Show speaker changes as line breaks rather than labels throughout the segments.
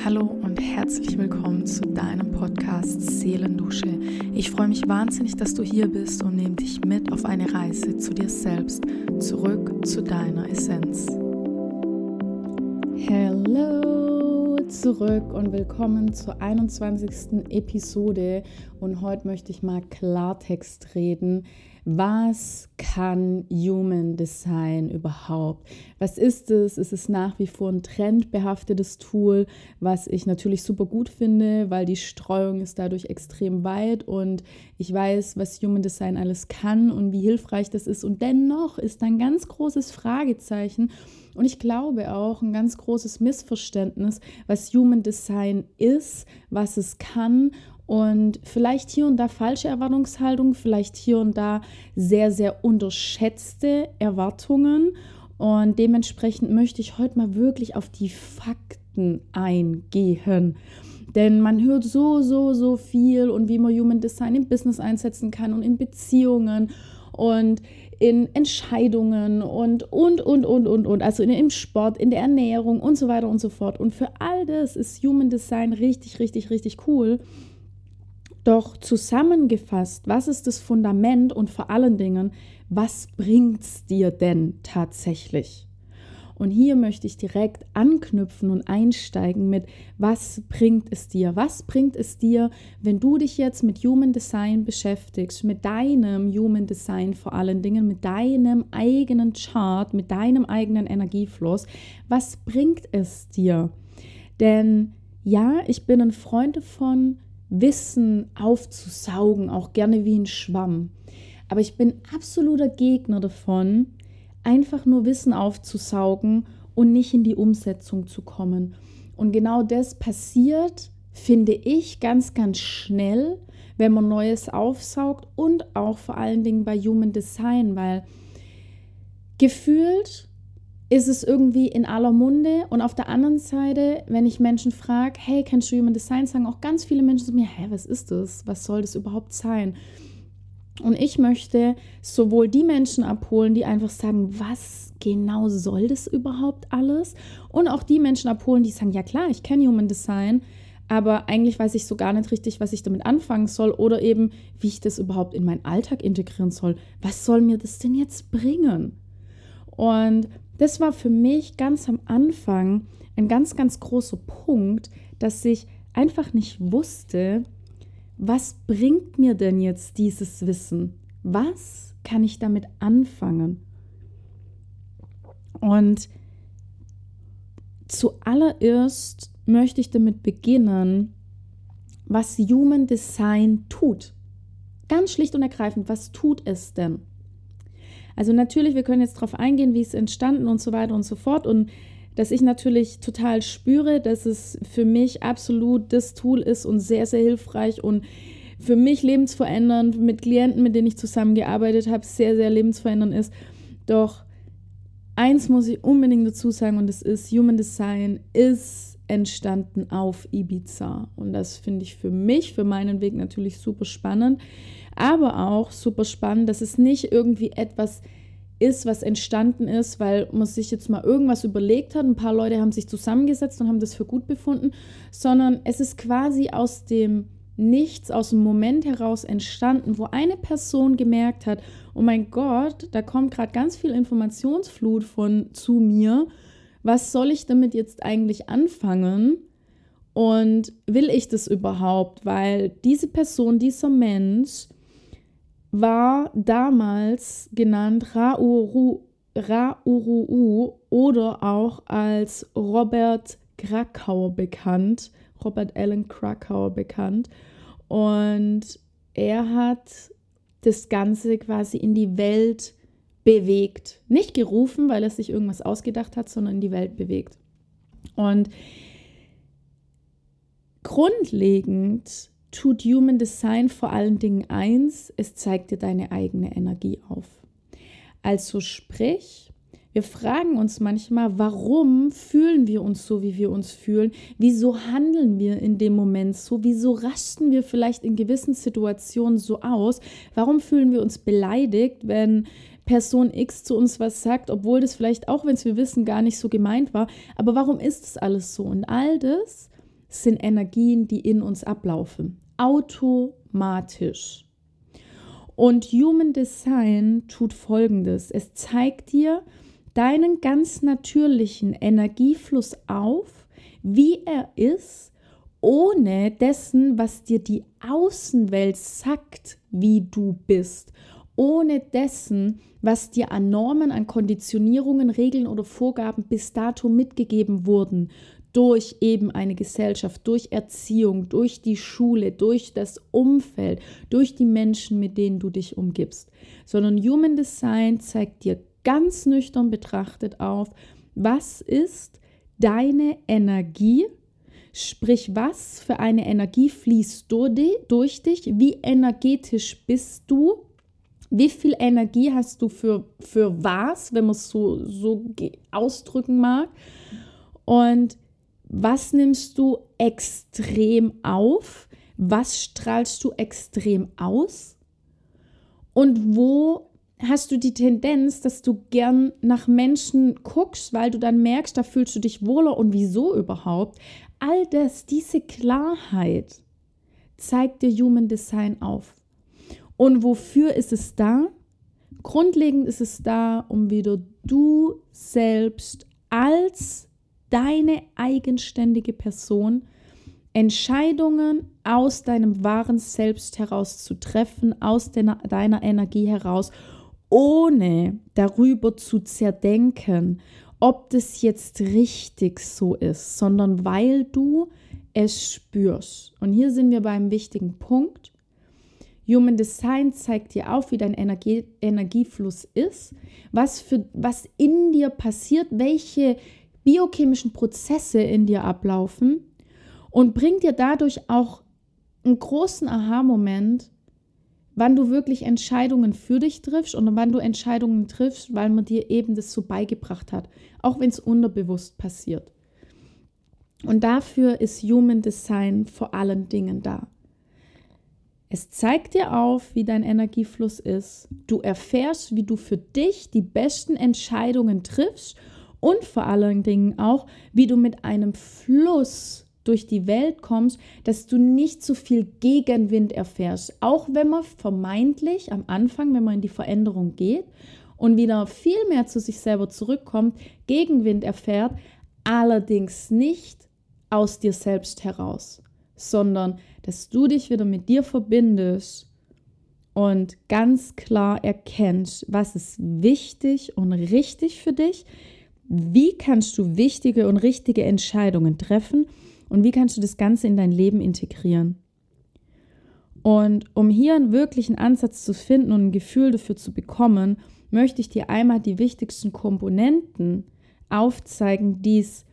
Hallo und herzlich willkommen zu deinem Podcast Seelendusche. Ich freue mich wahnsinnig, dass du hier bist und nehme dich mit auf eine Reise zu dir selbst, zurück zu deiner Essenz.
Hallo zurück und willkommen zur 21. Episode. Und heute möchte ich mal Klartext reden. Was kann Human Design überhaupt? Was ist es? Es ist nach wie vor ein trendbehaftetes Tool, was ich natürlich super gut finde, weil die Streuung ist dadurch extrem weit und ich weiß, was Human Design alles kann und wie hilfreich das ist. Und dennoch ist ein ganz großes Fragezeichen und ich glaube auch ein ganz großes Missverständnis, was Human Design ist, was es kann und vielleicht hier und da falsche Erwartungshaltung, vielleicht hier und da sehr, sehr unterschätzte Erwartungen. Und dementsprechend möchte ich heute mal wirklich auf die Fakten eingehen. Denn man hört so, so, so viel und wie man Human Design im Business einsetzen kann und in Beziehungen und in Entscheidungen und, und, und, und, und, und, also in, im Sport, in der Ernährung und so weiter und so fort. Und für all das ist Human Design richtig, richtig, richtig cool. Doch zusammengefasst, was ist das Fundament und vor allen Dingen, was bringt es dir denn tatsächlich? Und hier möchte ich direkt anknüpfen und einsteigen mit, was bringt es dir? Was bringt es dir, wenn du dich jetzt mit Human Design beschäftigst, mit deinem Human Design vor allen Dingen, mit deinem eigenen Chart, mit deinem eigenen Energiefluss? Was bringt es dir? Denn ja, ich bin ein Freund davon, Wissen aufzusaugen, auch gerne wie ein Schwamm. Aber ich bin absoluter Gegner davon, einfach nur Wissen aufzusaugen und nicht in die Umsetzung zu kommen. Und genau das passiert, finde ich, ganz, ganz schnell, wenn man Neues aufsaugt und auch vor allen Dingen bei Human Design, weil gefühlt ist es irgendwie in aller Munde. Und auf der anderen Seite, wenn ich Menschen frage, hey, kennst du Human Design, sagen auch ganz viele Menschen zu mir, hä, was ist das? Was soll das überhaupt sein? Und ich möchte sowohl die Menschen abholen, die einfach sagen, was genau soll das überhaupt alles? Und auch die Menschen abholen, die sagen, ja klar, ich kenne Human Design, aber eigentlich weiß ich so gar nicht richtig, was ich damit anfangen soll oder eben, wie ich das überhaupt in meinen Alltag integrieren soll. Was soll mir das denn jetzt bringen? Und das war für mich ganz am Anfang ein ganz, ganz großer Punkt, dass ich einfach nicht wusste, was bringt mir denn jetzt dieses Wissen? Was kann ich damit anfangen? Und zuallererst möchte ich damit beginnen, was Human Design tut. Ganz schlicht und ergreifend, was tut es denn? Also natürlich, wir können jetzt darauf eingehen, wie es entstanden und so weiter und so fort. Und dass ich natürlich total spüre, dass es für mich absolut das Tool ist und sehr, sehr hilfreich und für mich lebensverändernd mit Klienten, mit denen ich zusammengearbeitet habe, sehr, sehr lebensverändernd ist. Doch eins muss ich unbedingt dazu sagen und das ist, Human Design ist entstanden auf Ibiza. Und das finde ich für mich, für meinen Weg natürlich super spannend aber auch super spannend, dass es nicht irgendwie etwas ist, was entstanden ist, weil man sich jetzt mal irgendwas überlegt hat. Ein paar Leute haben sich zusammengesetzt und haben das für gut befunden, sondern es ist quasi aus dem Nichts, aus dem Moment heraus entstanden, wo eine Person gemerkt hat, oh mein Gott, da kommt gerade ganz viel Informationsflut von zu mir. Was soll ich damit jetzt eigentlich anfangen? Und will ich das überhaupt? Weil diese Person, dieser Mensch war damals genannt Rauru, Rauruu oder auch als Robert Krakauer bekannt, Robert Allen Krakauer bekannt. Und er hat das Ganze quasi in die Welt bewegt. Nicht gerufen, weil er sich irgendwas ausgedacht hat, sondern in die Welt bewegt. Und grundlegend tut Human Design vor allen Dingen eins, es zeigt dir deine eigene Energie auf. Also sprich, wir fragen uns manchmal, warum fühlen wir uns so, wie wir uns fühlen? Wieso handeln wir in dem Moment so? Wieso rasten wir vielleicht in gewissen Situationen so aus? Warum fühlen wir uns beleidigt, wenn Person X zu uns was sagt, obwohl das vielleicht auch, wenn es wir wissen, gar nicht so gemeint war? Aber warum ist das alles so? Und all das sind Energien, die in uns ablaufen. Automatisch. Und Human Design tut Folgendes. Es zeigt dir deinen ganz natürlichen Energiefluss auf, wie er ist, ohne dessen, was dir die Außenwelt sagt, wie du bist, ohne dessen, was dir an Normen, an Konditionierungen, Regeln oder Vorgaben bis dato mitgegeben wurden, durch eben eine Gesellschaft, durch Erziehung, durch die Schule, durch das Umfeld, durch die Menschen, mit denen du dich umgibst, sondern Human Design zeigt dir ganz nüchtern betrachtet auf, was ist deine Energie, sprich was für eine Energie fließt durch dich, wie energetisch bist du, wie viel Energie hast du für, für was, wenn man es so, so ausdrücken mag. Und was nimmst du extrem auf? Was strahlst du extrem aus? Und wo hast du die Tendenz, dass du gern nach Menschen guckst, weil du dann merkst, da fühlst du dich wohler und wieso überhaupt? All das, diese Klarheit zeigt dir Human Design auf. Und wofür ist es da? Grundlegend ist es da, um wieder du selbst als deine eigenständige Person, Entscheidungen aus deinem wahren Selbst heraus zu treffen, aus deiner, deiner Energie heraus, ohne darüber zu zerdenken, ob das jetzt richtig so ist, sondern weil du es spürst. Und hier sind wir beim wichtigen Punkt. Human Design zeigt dir auf, wie dein Energie, Energiefluss ist, was, für, was in dir passiert, welche biochemischen Prozesse in dir ablaufen und bringt dir dadurch auch einen großen Aha-Moment, wann du wirklich Entscheidungen für dich triffst und wann du Entscheidungen triffst, weil man dir eben das so beigebracht hat, auch wenn es unterbewusst passiert. Und dafür ist Human Design vor allen Dingen da. Es zeigt dir auf, wie dein Energiefluss ist. Du erfährst, wie du für dich die besten Entscheidungen triffst und vor allen Dingen auch, wie du mit einem Fluss durch die Welt kommst, dass du nicht zu viel Gegenwind erfährst. Auch wenn man vermeintlich am Anfang, wenn man in die Veränderung geht und wieder viel mehr zu sich selber zurückkommt, Gegenwind erfährt, allerdings nicht aus dir selbst heraus, sondern dass du dich wieder mit dir verbindest und ganz klar erkennst, was ist wichtig und richtig für dich, wie kannst du wichtige und richtige Entscheidungen treffen und wie kannst du das Ganze in dein Leben integrieren. Und um hier einen wirklichen Ansatz zu finden und ein Gefühl dafür zu bekommen, möchte ich dir einmal die wichtigsten Komponenten aufzeigen, die es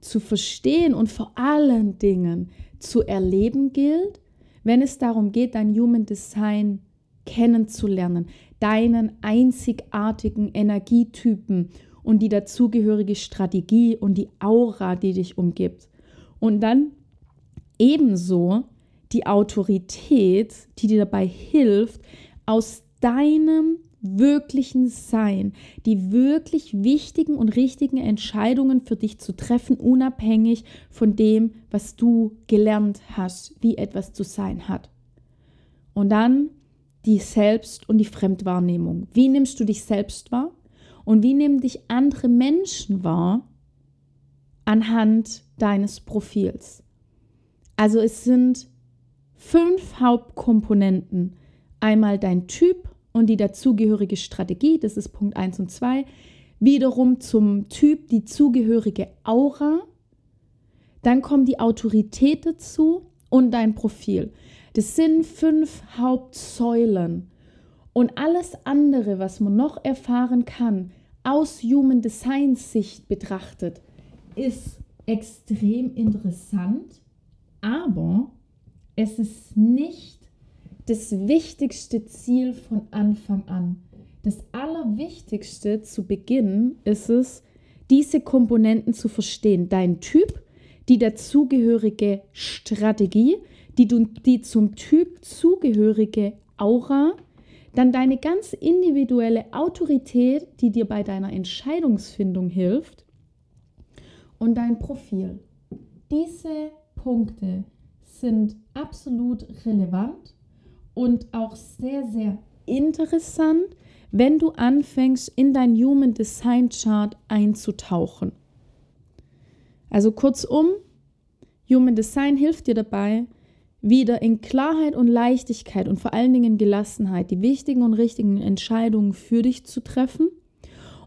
zu verstehen und vor allen Dingen zu erleben gilt, wenn es darum geht, dein Human Design kennenzulernen, deinen einzigartigen Energietypen und die dazugehörige Strategie und die Aura, die dich umgibt. Und dann ebenso die Autorität, die dir dabei hilft, aus deinem wirklichen Sein, die wirklich wichtigen und richtigen Entscheidungen für dich zu treffen, unabhängig von dem, was du gelernt hast, wie etwas zu sein hat. Und dann die Selbst- und die Fremdwahrnehmung. Wie nimmst du dich selbst wahr? Und wie nehmen dich andere Menschen wahr anhand deines Profils? Also es sind fünf Hauptkomponenten. Einmal dein Typ und die dazugehörige Strategie, das ist Punkt 1 und 2. Wiederum zum Typ die zugehörige Aura. Dann kommt die Autorität dazu und dein Profil. Das sind fünf Hauptsäulen. Und alles andere, was man noch erfahren kann, aus Human Design Sicht betrachtet, ist extrem interessant, aber es ist nicht das wichtigste Ziel von Anfang an. Das Allerwichtigste zu Beginn ist es, diese Komponenten zu verstehen. Dein Typ, die dazugehörige Strategie, die, du, die zum Typ zugehörige Aura, dann deine ganz individuelle Autorität, die dir bei deiner Entscheidungsfindung hilft und dein Profil. Diese Punkte sind absolut relevant und auch sehr, sehr interessant, wenn du anfängst, in dein Human Design Chart einzutauchen. Also kurzum, Human Design hilft dir dabei, wieder in Klarheit und Leichtigkeit und vor allen Dingen Gelassenheit die wichtigen und richtigen Entscheidungen für dich zu treffen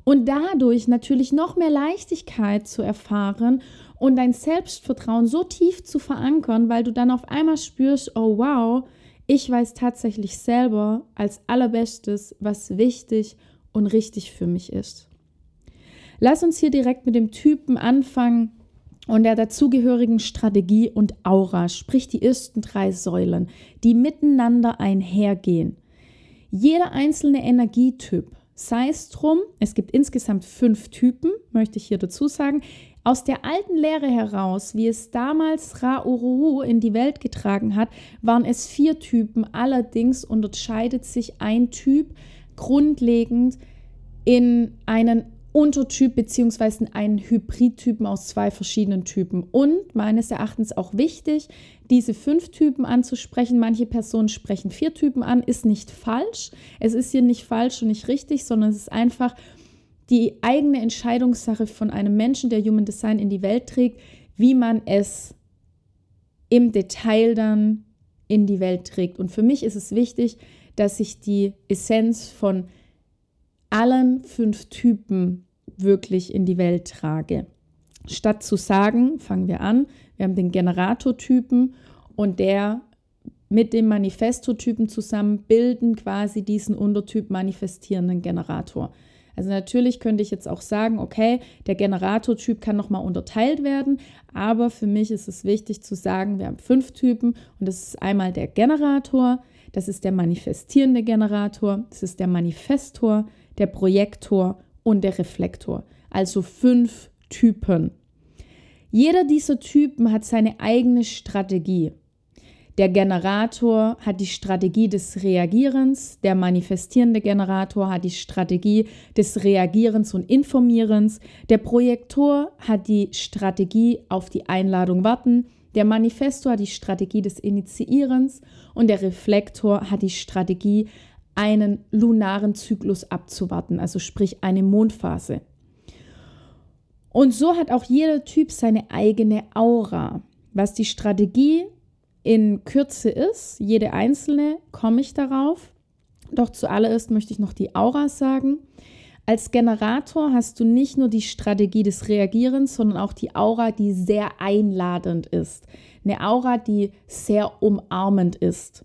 und dadurch natürlich noch mehr Leichtigkeit zu erfahren und dein Selbstvertrauen so tief zu verankern, weil du dann auf einmal spürst, oh wow, ich weiß tatsächlich selber als allerbestes, was wichtig und richtig für mich ist. Lass uns hier direkt mit dem Typen anfangen, und der dazugehörigen Strategie und Aura, sprich die ersten drei Säulen, die miteinander einhergehen. Jeder einzelne Energietyp, sei es drum, es gibt insgesamt fünf Typen, möchte ich hier dazu sagen, aus der alten Lehre heraus, wie es damals Ra Uruhu in die Welt getragen hat, waren es vier Typen. Allerdings unterscheidet sich ein Typ grundlegend in einen Untertyp bzw. einen Hybridtypen aus zwei verschiedenen Typen. Und meines Erachtens auch wichtig, diese fünf Typen anzusprechen. Manche Personen sprechen vier Typen an, ist nicht falsch. Es ist hier nicht falsch und nicht richtig, sondern es ist einfach die eigene Entscheidungssache von einem Menschen, der Human Design in die Welt trägt, wie man es im Detail dann in die Welt trägt. Und für mich ist es wichtig, dass ich die Essenz von allen fünf Typen wirklich in die Welt trage. Statt zu sagen, fangen wir an, wir haben den Generatortypen und der mit dem Manifestotypen zusammen bilden quasi diesen Untertyp manifestierenden Generator. Also natürlich könnte ich jetzt auch sagen, okay, der Generatortyp kann nochmal unterteilt werden, aber für mich ist es wichtig zu sagen, wir haben fünf Typen und das ist einmal der Generator, das ist der manifestierende Generator, das ist der Manifestor, der Projektor und der Reflektor. Also fünf Typen. Jeder dieser Typen hat seine eigene Strategie. Der Generator hat die Strategie des Reagierens, der manifestierende Generator hat die Strategie des Reagierens und Informierens, der Projektor hat die Strategie auf die Einladung warten, der Manifestor hat die Strategie des Initiierens und der Reflektor hat die Strategie einen lunaren Zyklus abzuwarten, also sprich eine Mondphase. Und so hat auch jeder Typ seine eigene Aura. Was die Strategie in Kürze ist, jede einzelne, komme ich darauf. Doch zuallererst möchte ich noch die Aura sagen. Als Generator hast du nicht nur die Strategie des Reagierens, sondern auch die Aura, die sehr einladend ist. Eine Aura, die sehr umarmend ist.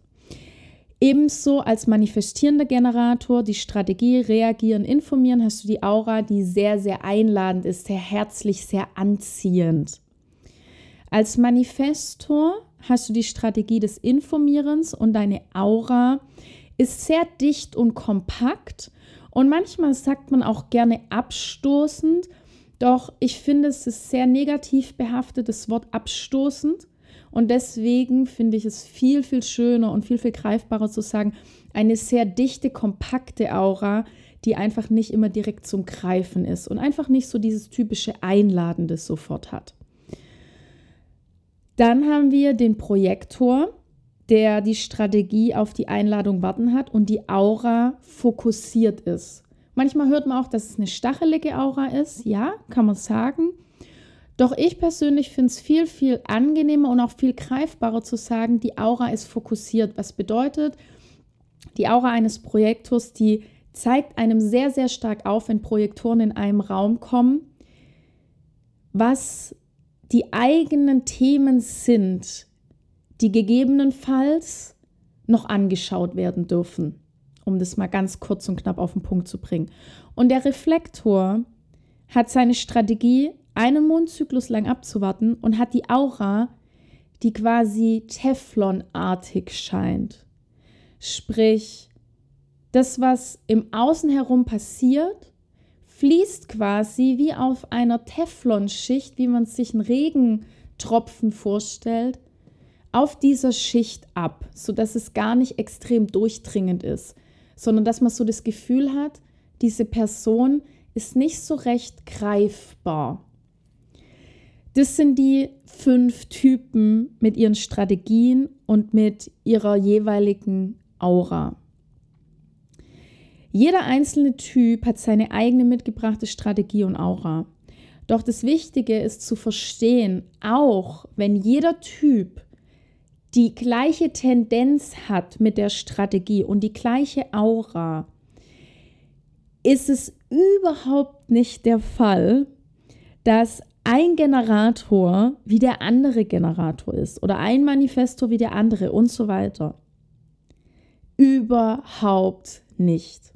Ebenso als manifestierender Generator die Strategie reagieren, informieren, hast du die Aura, die sehr, sehr einladend ist, sehr herzlich, sehr anziehend. Als Manifestor hast du die Strategie des Informierens und deine Aura ist sehr dicht und kompakt und manchmal sagt man auch gerne abstoßend, doch ich finde es ist sehr negativ behaftet, das Wort abstoßend. Und deswegen finde ich es viel, viel schöner und viel, viel greifbarer zu sagen, eine sehr dichte, kompakte Aura, die einfach nicht immer direkt zum Greifen ist und einfach nicht so dieses typische Einladende sofort hat. Dann haben wir den Projektor, der die Strategie auf die Einladung warten hat und die Aura fokussiert ist. Manchmal hört man auch, dass es eine stachelige Aura ist. Ja, kann man sagen. Doch ich persönlich finde es viel, viel angenehmer und auch viel greifbarer zu sagen, die Aura ist fokussiert. Was bedeutet, die Aura eines Projektors, die zeigt einem sehr, sehr stark auf, wenn Projektoren in einem Raum kommen, was die eigenen Themen sind, die gegebenenfalls noch angeschaut werden dürfen, um das mal ganz kurz und knapp auf den Punkt zu bringen. Und der Reflektor hat seine Strategie einen Mondzyklus lang abzuwarten und hat die Aura, die quasi Teflonartig scheint. Sprich, das, was im Außen herum passiert, fließt quasi wie auf einer Teflonschicht, wie man sich einen Regentropfen vorstellt, auf dieser Schicht ab, sodass es gar nicht extrem durchdringend ist, sondern dass man so das Gefühl hat, diese Person ist nicht so recht greifbar. Das sind die fünf Typen mit ihren Strategien und mit ihrer jeweiligen Aura. Jeder einzelne Typ hat seine eigene mitgebrachte Strategie und Aura. Doch das Wichtige ist zu verstehen, auch wenn jeder Typ die gleiche Tendenz hat mit der Strategie und die gleiche Aura, ist es überhaupt nicht der Fall, dass ein Generator wie der andere Generator ist oder ein Manifestor wie der andere und so weiter. Überhaupt nicht.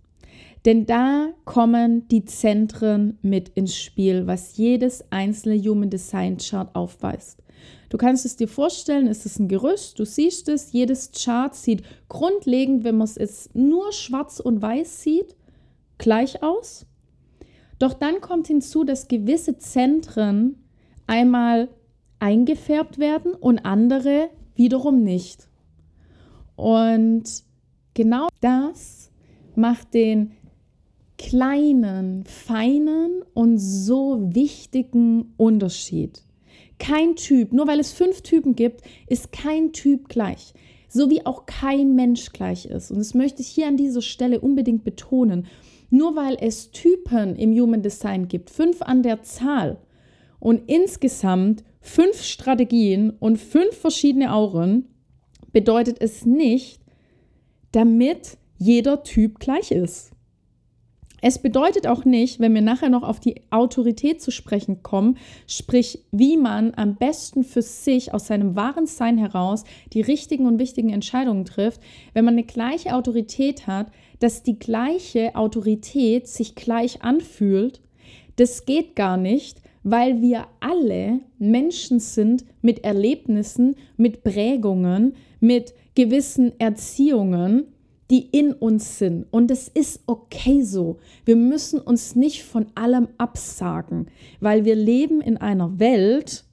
Denn da kommen die Zentren mit ins Spiel, was jedes einzelne Human Design Chart aufweist. Du kannst es dir vorstellen, es ist ein Gerüst, du siehst es, jedes Chart sieht grundlegend, wenn man es jetzt nur schwarz und weiß sieht, gleich aus. Doch dann kommt hinzu, dass gewisse Zentren einmal eingefärbt werden und andere wiederum nicht. Und genau das macht den kleinen, feinen und so wichtigen Unterschied. Kein Typ, nur weil es fünf Typen gibt, ist kein Typ gleich. So wie auch kein Mensch gleich ist. Und das möchte ich hier an dieser Stelle unbedingt betonen. Nur weil es Typen im Human Design gibt, fünf an der Zahl und insgesamt fünf Strategien und fünf verschiedene Auren, bedeutet es nicht, damit jeder Typ gleich ist. Es bedeutet auch nicht, wenn wir nachher noch auf die Autorität zu sprechen kommen, sprich, wie man am besten für sich aus seinem wahren Sein heraus die richtigen und wichtigen Entscheidungen trifft, wenn man eine gleiche Autorität hat, dass die gleiche Autorität sich gleich anfühlt. Das geht gar nicht, weil wir alle Menschen sind mit Erlebnissen, mit Prägungen, mit gewissen Erziehungen die in uns sind. Und es ist okay so. Wir müssen uns nicht von allem absagen, weil wir leben in einer Welt,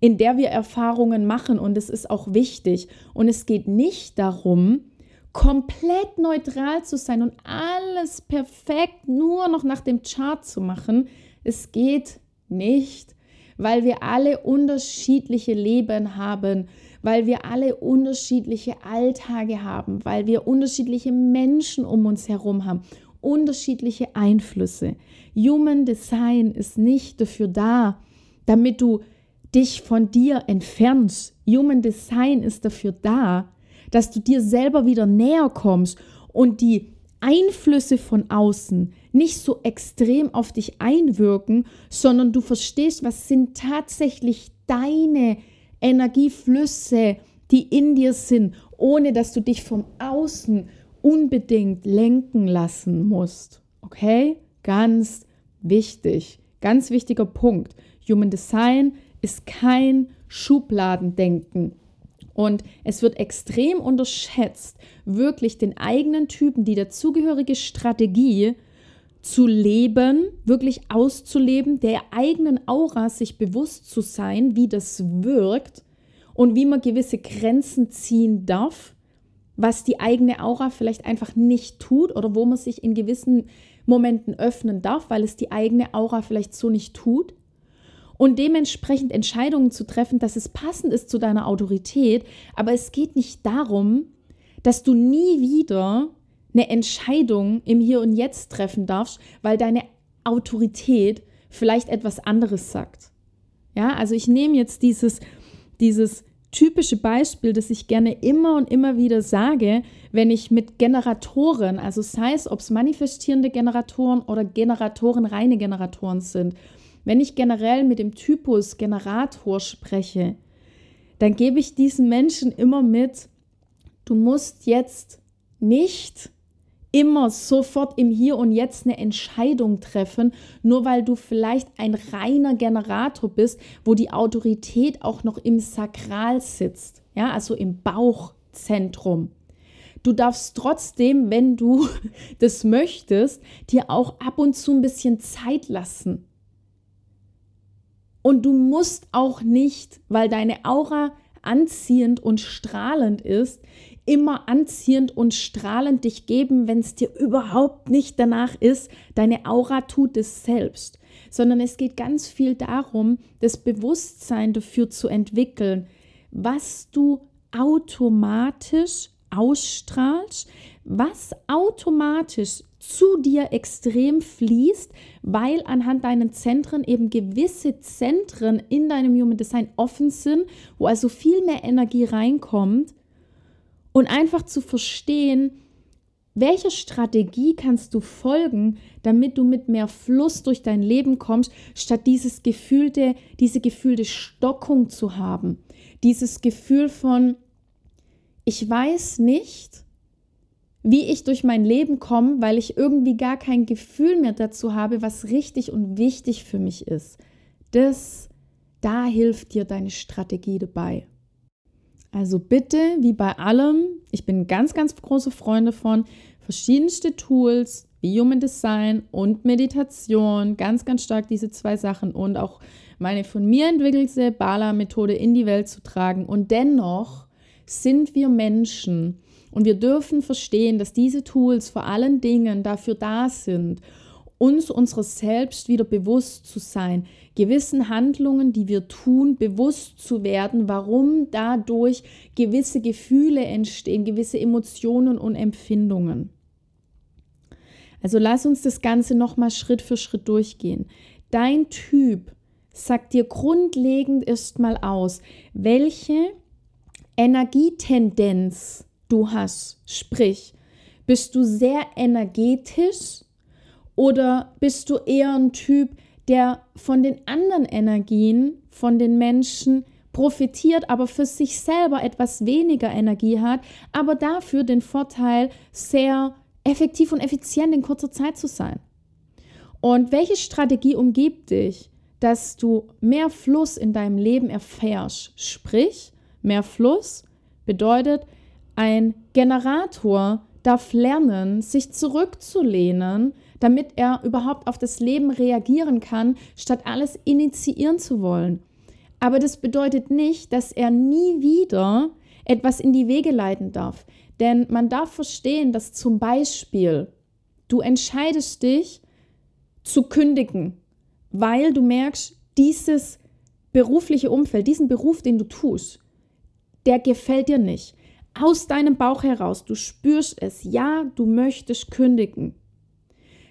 in der wir Erfahrungen machen und es ist auch wichtig. Und es geht nicht darum, komplett neutral zu sein und alles perfekt nur noch nach dem Chart zu machen. Es geht nicht, weil wir alle unterschiedliche Leben haben weil wir alle unterschiedliche Alltage haben, weil wir unterschiedliche Menschen um uns herum haben, unterschiedliche Einflüsse. Human Design ist nicht dafür da, damit du dich von dir entfernst. Human Design ist dafür da, dass du dir selber wieder näher kommst und die Einflüsse von außen nicht so extrem auf dich einwirken, sondern du verstehst, was sind tatsächlich deine Energieflüsse, die in dir sind, ohne dass du dich vom Außen unbedingt lenken lassen musst. Okay? Ganz wichtig, ganz wichtiger Punkt. Human Design ist kein Schubladendenken. Und es wird extrem unterschätzt, wirklich den eigenen Typen, die dazugehörige Strategie zu leben, wirklich auszuleben, der eigenen Aura sich bewusst zu sein, wie das wirkt und wie man gewisse Grenzen ziehen darf, was die eigene Aura vielleicht einfach nicht tut oder wo man sich in gewissen Momenten öffnen darf, weil es die eigene Aura vielleicht so nicht tut. Und dementsprechend Entscheidungen zu treffen, dass es passend ist zu deiner Autorität. Aber es geht nicht darum, dass du nie wieder eine Entscheidung im Hier und Jetzt treffen darfst, weil deine Autorität vielleicht etwas anderes sagt. Ja, also ich nehme jetzt dieses, dieses typische Beispiel, das ich gerne immer und immer wieder sage, wenn ich mit Generatoren, also sei es, ob es manifestierende Generatoren oder Generatoren, reine Generatoren sind, wenn ich generell mit dem Typus Generator spreche, dann gebe ich diesen Menschen immer mit, du musst jetzt nicht immer sofort im Hier und Jetzt eine Entscheidung treffen, nur weil du vielleicht ein reiner Generator bist, wo die Autorität auch noch im Sakral sitzt, ja, also im Bauchzentrum. Du darfst trotzdem, wenn du das möchtest, dir auch ab und zu ein bisschen Zeit lassen. Und du musst auch nicht, weil deine Aura anziehend und strahlend ist, immer anziehend und strahlend dich geben, wenn es dir überhaupt nicht danach ist. Deine Aura tut es selbst. sondern es geht ganz viel darum, das Bewusstsein dafür zu entwickeln, was du automatisch ausstrahlst, was automatisch zu dir extrem fließt, weil anhand deinen Zentren eben gewisse Zentren in deinem Human Design offen sind, wo also viel mehr Energie reinkommt und einfach zu verstehen, welcher Strategie kannst du folgen, damit du mit mehr Fluss durch dein Leben kommst, statt dieses gefühlte, diese gefühlte Stockung zu haben. Dieses Gefühl von, ich weiß nicht, wie ich durch mein Leben komme, weil ich irgendwie gar kein Gefühl mehr dazu habe, was richtig und wichtig für mich ist. Das, da hilft dir deine Strategie dabei. Also bitte, wie bei allem, ich bin ganz, ganz große Freunde von verschiedenste Tools, wie Human Design und Meditation, ganz, ganz stark diese zwei Sachen und auch meine von mir entwickelte Bala-Methode in die Welt zu tragen. Und dennoch sind wir Menschen und wir dürfen verstehen, dass diese Tools vor allen Dingen dafür da sind, uns unseres Selbst wieder bewusst zu sein, gewissen Handlungen, die wir tun, bewusst zu werden, warum dadurch gewisse Gefühle entstehen, gewisse Emotionen und Empfindungen. Also lass uns das Ganze nochmal Schritt für Schritt durchgehen. Dein Typ sagt dir grundlegend erstmal aus, welche Energietendenz du hast. Sprich, bist du sehr energetisch oder bist du eher ein Typ, der von den anderen Energien, von den Menschen profitiert, aber für sich selber etwas weniger Energie hat, aber dafür den Vorteil, sehr effektiv und effizient in kurzer Zeit zu sein. Und welche Strategie umgibt dich, dass du mehr Fluss in deinem Leben erfährst? Sprich, mehr Fluss bedeutet, ein Generator darf lernen, sich zurückzulehnen, damit er überhaupt auf das Leben reagieren kann, statt alles initiieren zu wollen. Aber das bedeutet nicht, dass er nie wieder etwas in die Wege leiten darf. Denn man darf verstehen, dass zum Beispiel du entscheidest dich zu kündigen, weil du merkst, dieses berufliche Umfeld, diesen Beruf, den du tust, der gefällt dir nicht aus deinem Bauch heraus, du spürst es, ja, du möchtest kündigen,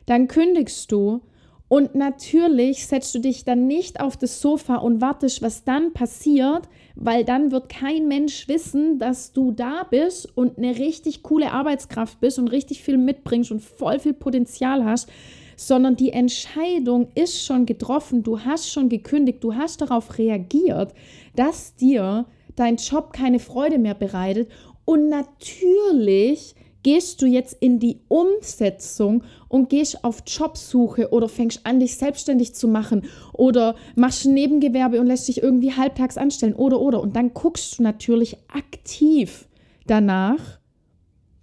dann kündigst du und natürlich setzt du dich dann nicht auf das Sofa und wartest, was dann passiert, weil dann wird kein Mensch wissen, dass du da bist und eine richtig coole Arbeitskraft bist und richtig viel mitbringst und voll viel Potenzial hast, sondern die Entscheidung ist schon getroffen, du hast schon gekündigt, du hast darauf reagiert, dass dir dein Job keine Freude mehr bereitet. Und natürlich gehst du jetzt in die Umsetzung und gehst auf Jobsuche oder fängst an, dich selbstständig zu machen oder machst ein Nebengewerbe und lässt dich irgendwie halbtags anstellen oder oder. Und dann guckst du natürlich aktiv danach,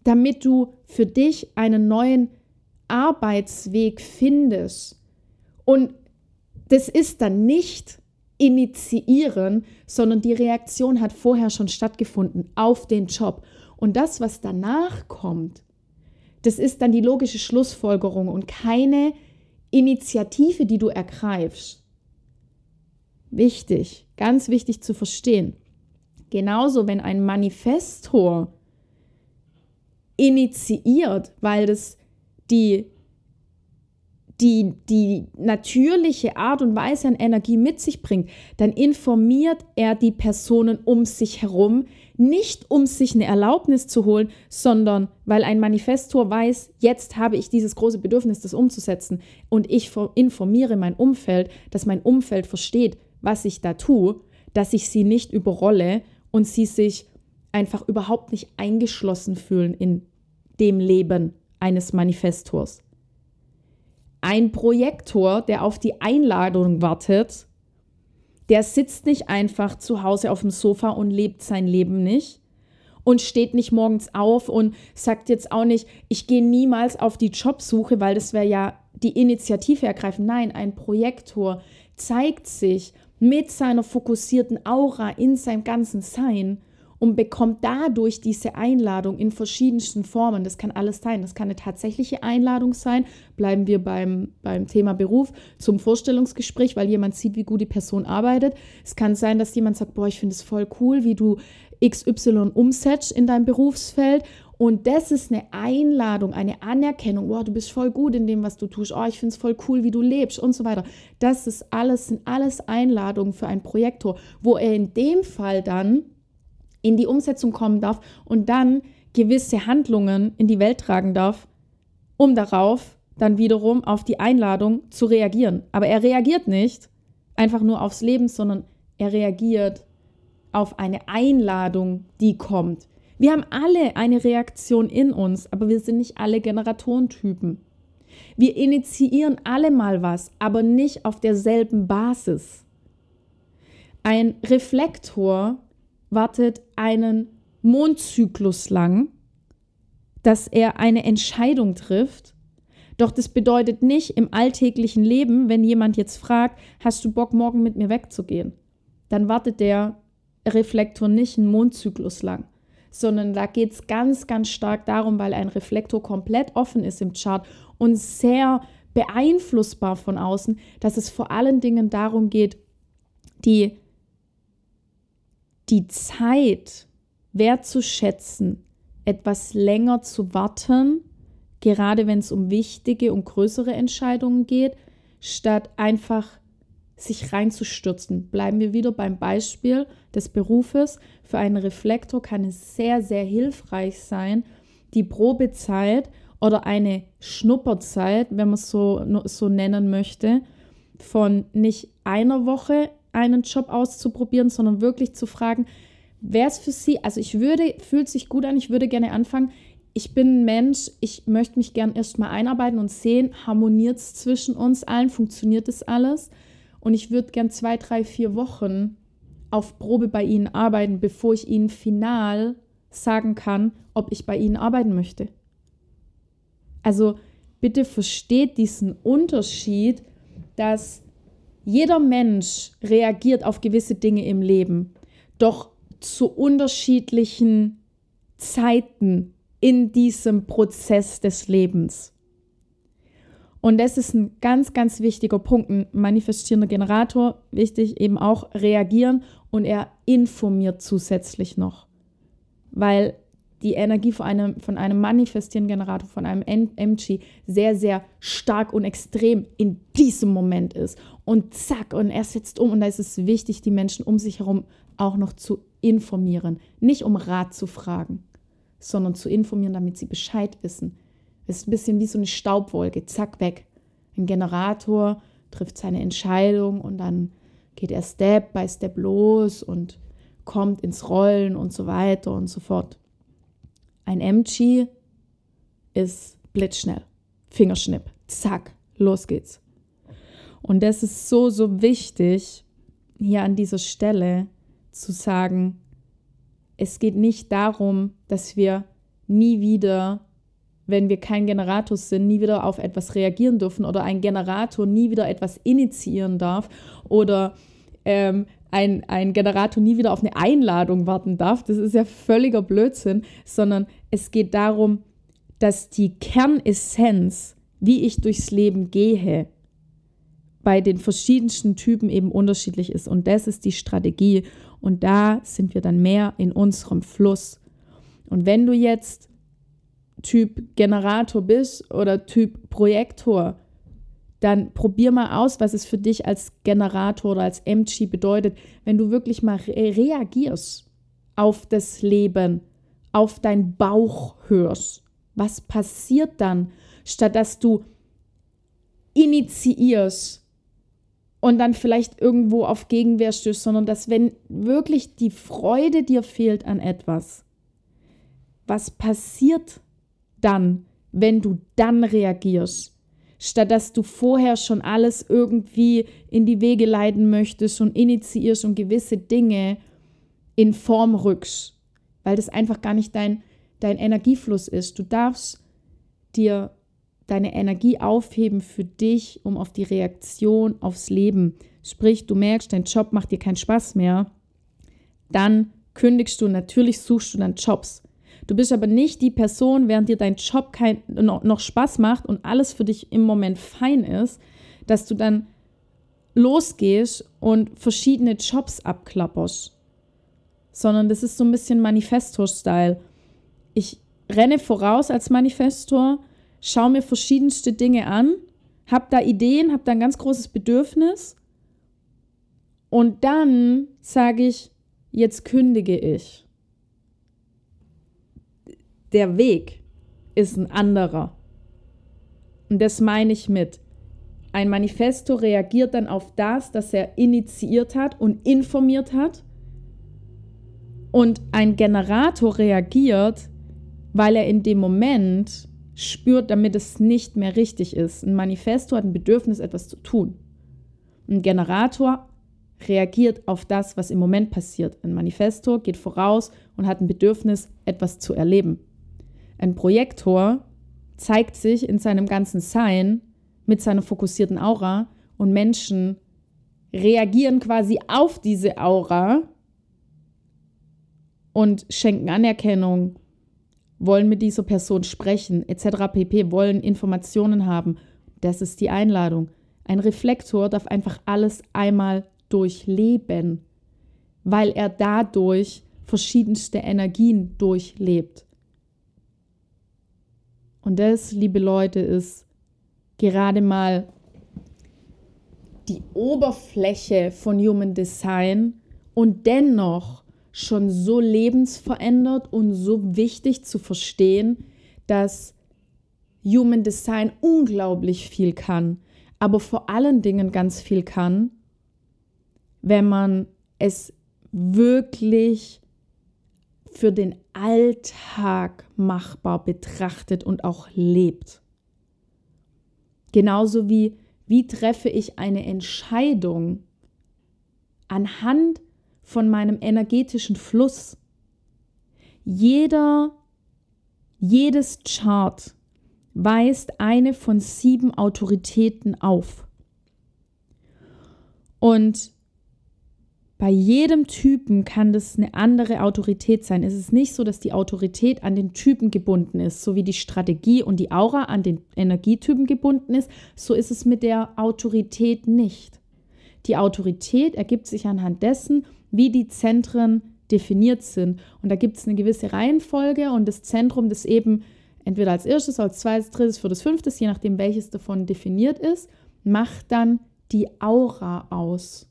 damit du für dich einen neuen Arbeitsweg findest. Und das ist dann nicht initiieren, sondern die Reaktion hat vorher schon stattgefunden auf den Job. Und das, was danach kommt, das ist dann die logische Schlussfolgerung und keine Initiative, die du ergreifst. Wichtig, ganz wichtig zu verstehen. Genauso, wenn ein Manifestor initiiert, weil das die die, die natürliche Art und Weise an Energie mit sich bringt, dann informiert er die Personen um sich herum, nicht um sich eine Erlaubnis zu holen, sondern weil ein Manifestor weiß, jetzt habe ich dieses große Bedürfnis, das umzusetzen. Und ich informiere mein Umfeld, dass mein Umfeld versteht, was ich da tue, dass ich sie nicht überrolle und sie sich einfach überhaupt nicht eingeschlossen fühlen in dem Leben eines Manifestors. Ein Projektor, der auf die Einladung wartet, der sitzt nicht einfach zu Hause auf dem Sofa und lebt sein Leben nicht und steht nicht morgens auf und sagt jetzt auch nicht, ich gehe niemals auf die Jobsuche, weil das wäre ja die Initiative ergreifen. Nein, ein Projektor zeigt sich mit seiner fokussierten Aura in seinem ganzen Sein und bekommt dadurch diese Einladung in verschiedensten Formen. Das kann alles sein. Das kann eine tatsächliche Einladung sein. Bleiben wir beim, beim Thema Beruf zum Vorstellungsgespräch, weil jemand sieht, wie gut die Person arbeitet. Es kann sein, dass jemand sagt, boah, ich finde es voll cool, wie du XY umsetzt in deinem Berufsfeld. Und das ist eine Einladung, eine Anerkennung. Wow, du bist voll gut in dem, was du tust. Oh, ich finde es voll cool, wie du lebst und so weiter. Das ist alles, sind alles Einladungen für einen Projektor, wo er in dem Fall dann in die Umsetzung kommen darf und dann gewisse Handlungen in die Welt tragen darf, um darauf dann wiederum auf die Einladung zu reagieren. Aber er reagiert nicht einfach nur aufs Leben, sondern er reagiert auf eine Einladung, die kommt. Wir haben alle eine Reaktion in uns, aber wir sind nicht alle Generatorentypen. Wir initiieren alle mal was, aber nicht auf derselben Basis. Ein Reflektor wartet einen Mondzyklus lang, dass er eine Entscheidung trifft. Doch das bedeutet nicht im alltäglichen Leben, wenn jemand jetzt fragt, hast du Bock, morgen mit mir wegzugehen? Dann wartet der Reflektor nicht einen Mondzyklus lang, sondern da geht es ganz, ganz stark darum, weil ein Reflektor komplett offen ist im Chart und sehr beeinflussbar von außen, dass es vor allen Dingen darum geht, die die Zeit wertzuschätzen, etwas länger zu warten, gerade wenn es um wichtige und größere Entscheidungen geht, statt einfach sich reinzustürzen. Bleiben wir wieder beim Beispiel des Berufes. Für einen Reflektor kann es sehr, sehr hilfreich sein, die Probezeit oder eine Schnupperzeit, wenn man es so, so nennen möchte, von nicht einer Woche einen Job auszuprobieren, sondern wirklich zu fragen, wäre es für Sie, also ich würde, fühlt sich gut an, ich würde gerne anfangen. Ich bin ein Mensch, ich möchte mich gern erstmal einarbeiten und sehen, harmoniert es zwischen uns allen, funktioniert das alles? Und ich würde gern zwei, drei, vier Wochen auf Probe bei Ihnen arbeiten, bevor ich Ihnen final sagen kann, ob ich bei Ihnen arbeiten möchte. Also bitte versteht diesen Unterschied, dass jeder Mensch reagiert auf gewisse Dinge im Leben, doch zu unterschiedlichen Zeiten in diesem Prozess des Lebens. Und das ist ein ganz, ganz wichtiger Punkt. Ein manifestierender Generator, wichtig eben auch reagieren und er informiert zusätzlich noch. Weil die Energie von einem, von einem manifestierenden Generator, von einem MG sehr, sehr stark und extrem in diesem Moment ist. Und zack, und er setzt um. Und da ist es wichtig, die Menschen um sich herum auch noch zu informieren. Nicht um Rat zu fragen, sondern zu informieren, damit sie Bescheid wissen. Es ist ein bisschen wie so eine Staubwolke, zack, weg. Ein Generator trifft seine Entscheidung und dann geht er Step by Step los und kommt ins Rollen und so weiter und so fort. Ein MG ist blitzschnell. Fingerschnipp. Zack, los geht's. Und das ist so, so wichtig, hier an dieser Stelle zu sagen, es geht nicht darum, dass wir nie wieder, wenn wir kein Generator sind, nie wieder auf etwas reagieren dürfen oder ein Generator nie wieder etwas initiieren darf oder ähm, ein, ein Generator nie wieder auf eine Einladung warten darf. Das ist ja völliger Blödsinn, sondern es geht darum, dass die Kernessenz, wie ich durchs Leben gehe, bei den verschiedensten Typen eben unterschiedlich ist. Und das ist die Strategie. Und da sind wir dann mehr in unserem Fluss. Und wenn du jetzt Typ Generator bist oder Typ Projektor, dann probier mal aus, was es für dich als Generator oder als MG bedeutet, wenn du wirklich mal re reagierst auf das Leben, auf deinen Bauch hörst. Was passiert dann, statt dass du initiierst und dann vielleicht irgendwo auf Gegenwehr stößt, sondern dass wenn wirklich die Freude dir fehlt an etwas, was passiert dann, wenn du dann reagierst? statt dass du vorher schon alles irgendwie in die Wege leiten möchtest und initiierst und gewisse Dinge in Form rückst, weil das einfach gar nicht dein, dein Energiefluss ist. Du darfst dir deine Energie aufheben für dich, um auf die Reaktion aufs Leben. Sprich, du merkst, dein Job macht dir keinen Spaß mehr, dann kündigst du, natürlich suchst du dann Jobs. Du bist aber nicht die Person, während dir dein Job kein, noch Spaß macht und alles für dich im Moment fein ist, dass du dann losgehst und verschiedene Jobs abklapperst. Sondern das ist so ein bisschen Manifestor-Style. Ich renne voraus als Manifestor, schaue mir verschiedenste Dinge an, habe da Ideen, habe da ein ganz großes Bedürfnis und dann sage ich, jetzt kündige ich. Der Weg ist ein anderer. Und das meine ich mit. Ein Manifesto reagiert dann auf das, das er initiiert hat und informiert hat. Und ein Generator reagiert, weil er in dem Moment spürt, damit es nicht mehr richtig ist. Ein Manifesto hat ein Bedürfnis, etwas zu tun. Ein Generator reagiert auf das, was im Moment passiert. Ein Manifestor geht voraus und hat ein Bedürfnis, etwas zu erleben. Ein Projektor zeigt sich in seinem ganzen Sein mit seiner fokussierten Aura und Menschen reagieren quasi auf diese Aura und schenken Anerkennung, wollen mit dieser Person sprechen, etc. pp, wollen Informationen haben. Das ist die Einladung. Ein Reflektor darf einfach alles einmal durchleben, weil er dadurch verschiedenste Energien durchlebt. Und das, liebe Leute, ist gerade mal die Oberfläche von Human Design und dennoch schon so lebensverändert und so wichtig zu verstehen, dass Human Design unglaublich viel kann, aber vor allen Dingen ganz viel kann, wenn man es wirklich für den Alltag machbar betrachtet und auch lebt. Genauso wie, wie treffe ich eine Entscheidung anhand von meinem energetischen Fluss. Jeder, jedes Chart weist eine von sieben Autoritäten auf. Und bei jedem Typen kann das eine andere Autorität sein. Es ist nicht so, dass die Autorität an den Typen gebunden ist, so wie die Strategie und die Aura an den Energietypen gebunden ist. So ist es mit der Autorität nicht. Die Autorität ergibt sich anhand dessen, wie die Zentren definiert sind. Und da gibt es eine gewisse Reihenfolge und das Zentrum, das eben entweder als erstes, als zweites, drittes, viertes, fünftes, je nachdem welches davon definiert ist, macht dann die Aura aus.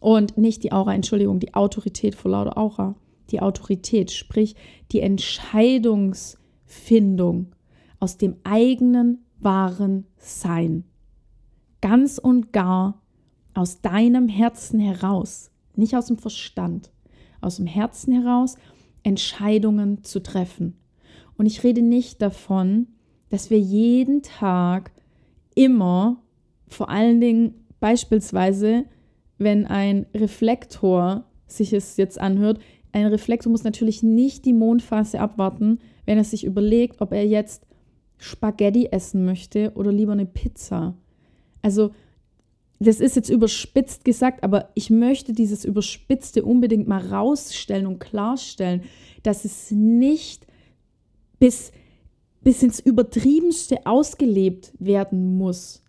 Und nicht die Aura, Entschuldigung, die Autorität vor lauter Aura. Die Autorität, sprich die Entscheidungsfindung aus dem eigenen wahren Sein. Ganz und gar aus deinem Herzen heraus, nicht aus dem Verstand, aus dem Herzen heraus Entscheidungen zu treffen. Und ich rede nicht davon, dass wir jeden Tag immer, vor allen Dingen beispielsweise wenn ein Reflektor sich es jetzt anhört, ein Reflektor muss natürlich nicht die Mondphase abwarten, wenn er sich überlegt, ob er jetzt Spaghetti essen möchte oder lieber eine Pizza. Also, das ist jetzt überspitzt gesagt, aber ich möchte dieses Überspitzte unbedingt mal rausstellen und klarstellen, dass es nicht bis, bis ins Übertriebenste ausgelebt werden muss,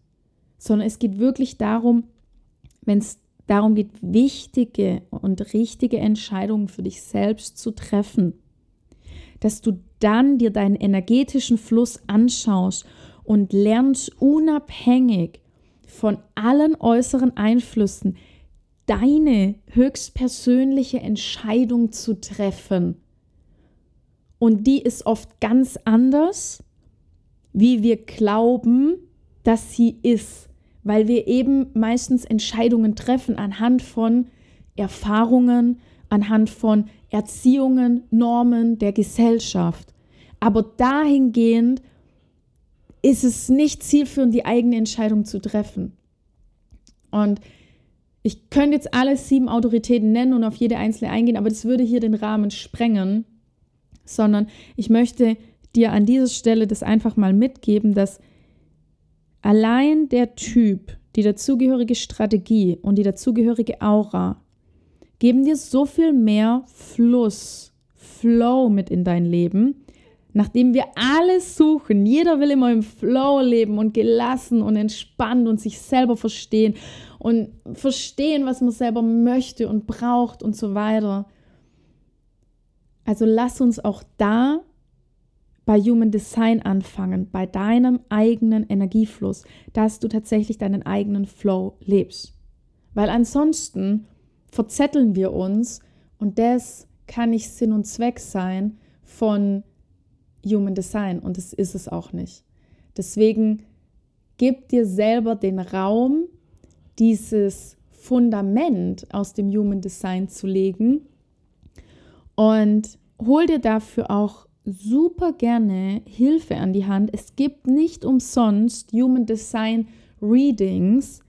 sondern es geht wirklich darum, wenn es darum geht, wichtige und richtige Entscheidungen für dich selbst zu treffen. Dass du dann dir deinen energetischen Fluss anschaust und lernst unabhängig von allen äußeren Einflüssen deine höchstpersönliche Entscheidung zu treffen. Und die ist oft ganz anders, wie wir glauben, dass sie ist weil wir eben meistens Entscheidungen treffen anhand von Erfahrungen, anhand von Erziehungen, Normen der Gesellschaft. Aber dahingehend ist es nicht zielführend, die eigene Entscheidung zu treffen. Und ich könnte jetzt alle sieben Autoritäten nennen und auf jede einzelne eingehen, aber das würde hier den Rahmen sprengen, sondern ich möchte dir an dieser Stelle das einfach mal mitgeben, dass Allein der Typ, die dazugehörige Strategie und die dazugehörige Aura geben dir so viel mehr Fluss, Flow mit in dein Leben, nachdem wir alles suchen. Jeder will immer im Flow leben und gelassen und entspannt und sich selber verstehen und verstehen, was man selber möchte und braucht und so weiter. Also lass uns auch da bei Human Design anfangen, bei deinem eigenen Energiefluss, dass du tatsächlich deinen eigenen Flow lebst. Weil ansonsten verzetteln wir uns und das kann nicht Sinn und Zweck sein von Human Design und das ist es auch nicht. Deswegen gib dir selber den Raum, dieses Fundament aus dem Human Design zu legen und hol dir dafür auch super gerne Hilfe an die Hand. Es gibt nicht umsonst Human Design Readings,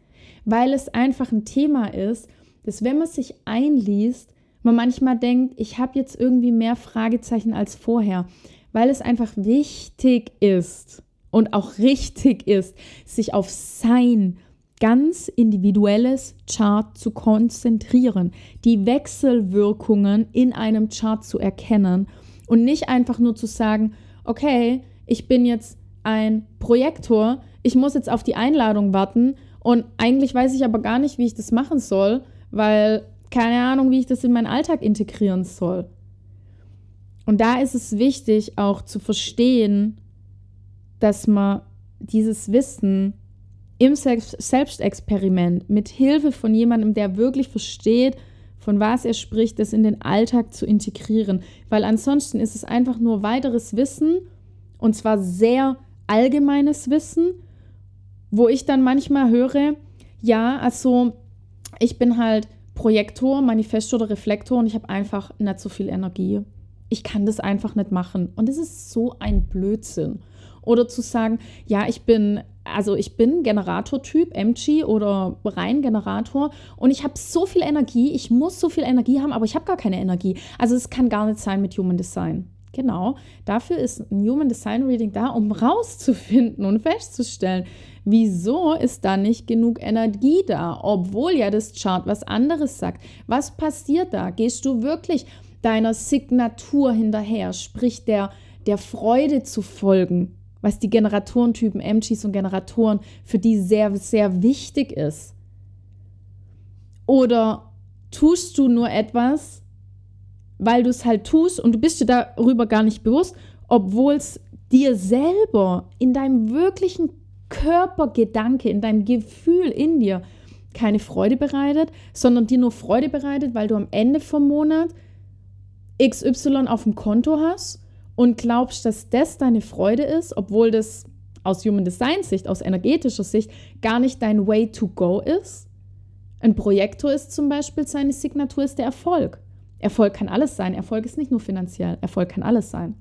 weil es einfach ein Thema ist, dass wenn man sich einliest, man manchmal denkt, ich habe jetzt irgendwie mehr Fragezeichen als vorher, weil es einfach wichtig ist und auch richtig ist, sich auf sein ganz individuelles Chart zu konzentrieren, die Wechselwirkungen in einem Chart zu erkennen und nicht einfach nur zu sagen, okay, ich bin jetzt ein Projektor, ich muss jetzt auf die Einladung warten und eigentlich weiß ich aber gar nicht, wie ich das machen soll, weil keine Ahnung, wie ich das in meinen Alltag integrieren soll. Und da ist es wichtig auch zu verstehen, dass man dieses Wissen im Selbstexperiment mit Hilfe von jemandem, der wirklich versteht, von was er spricht, das in den Alltag zu integrieren. Weil ansonsten ist es einfach nur weiteres Wissen und zwar sehr allgemeines Wissen, wo ich dann manchmal höre, ja, also ich bin halt Projektor, Manifestor oder Reflektor und ich habe einfach nicht so viel Energie. Ich kann das einfach nicht machen. Und es ist so ein Blödsinn. Oder zu sagen, ja, ich bin, also ich bin Generatortyp, MG oder rein Generator und ich habe so viel Energie, ich muss so viel Energie haben, aber ich habe gar keine Energie. Also es kann gar nicht sein mit Human Design. Genau, dafür ist ein Human Design Reading da, um rauszufinden und festzustellen, wieso ist da nicht genug Energie da, obwohl ja das Chart was anderes sagt. Was passiert da? Gehst du wirklich deiner Signatur hinterher, sprich der, der Freude zu folgen, was die Generatorentypen MGs und Generatoren für die sehr, sehr wichtig ist? Oder tust du nur etwas, weil du es halt tust und du bist dir darüber gar nicht bewusst, obwohl es dir selber in deinem wirklichen Körpergedanke, in deinem Gefühl in dir keine Freude bereitet, sondern dir nur Freude bereitet, weil du am Ende vom Monat XY auf dem Konto hast und glaubst, dass das deine Freude ist, obwohl das aus Human Design Sicht, aus energetischer Sicht gar nicht dein Way to go ist. Ein Projektor ist zum Beispiel, seine Signatur ist der Erfolg. Erfolg kann alles sein. Erfolg ist nicht nur finanziell. Erfolg kann alles sein.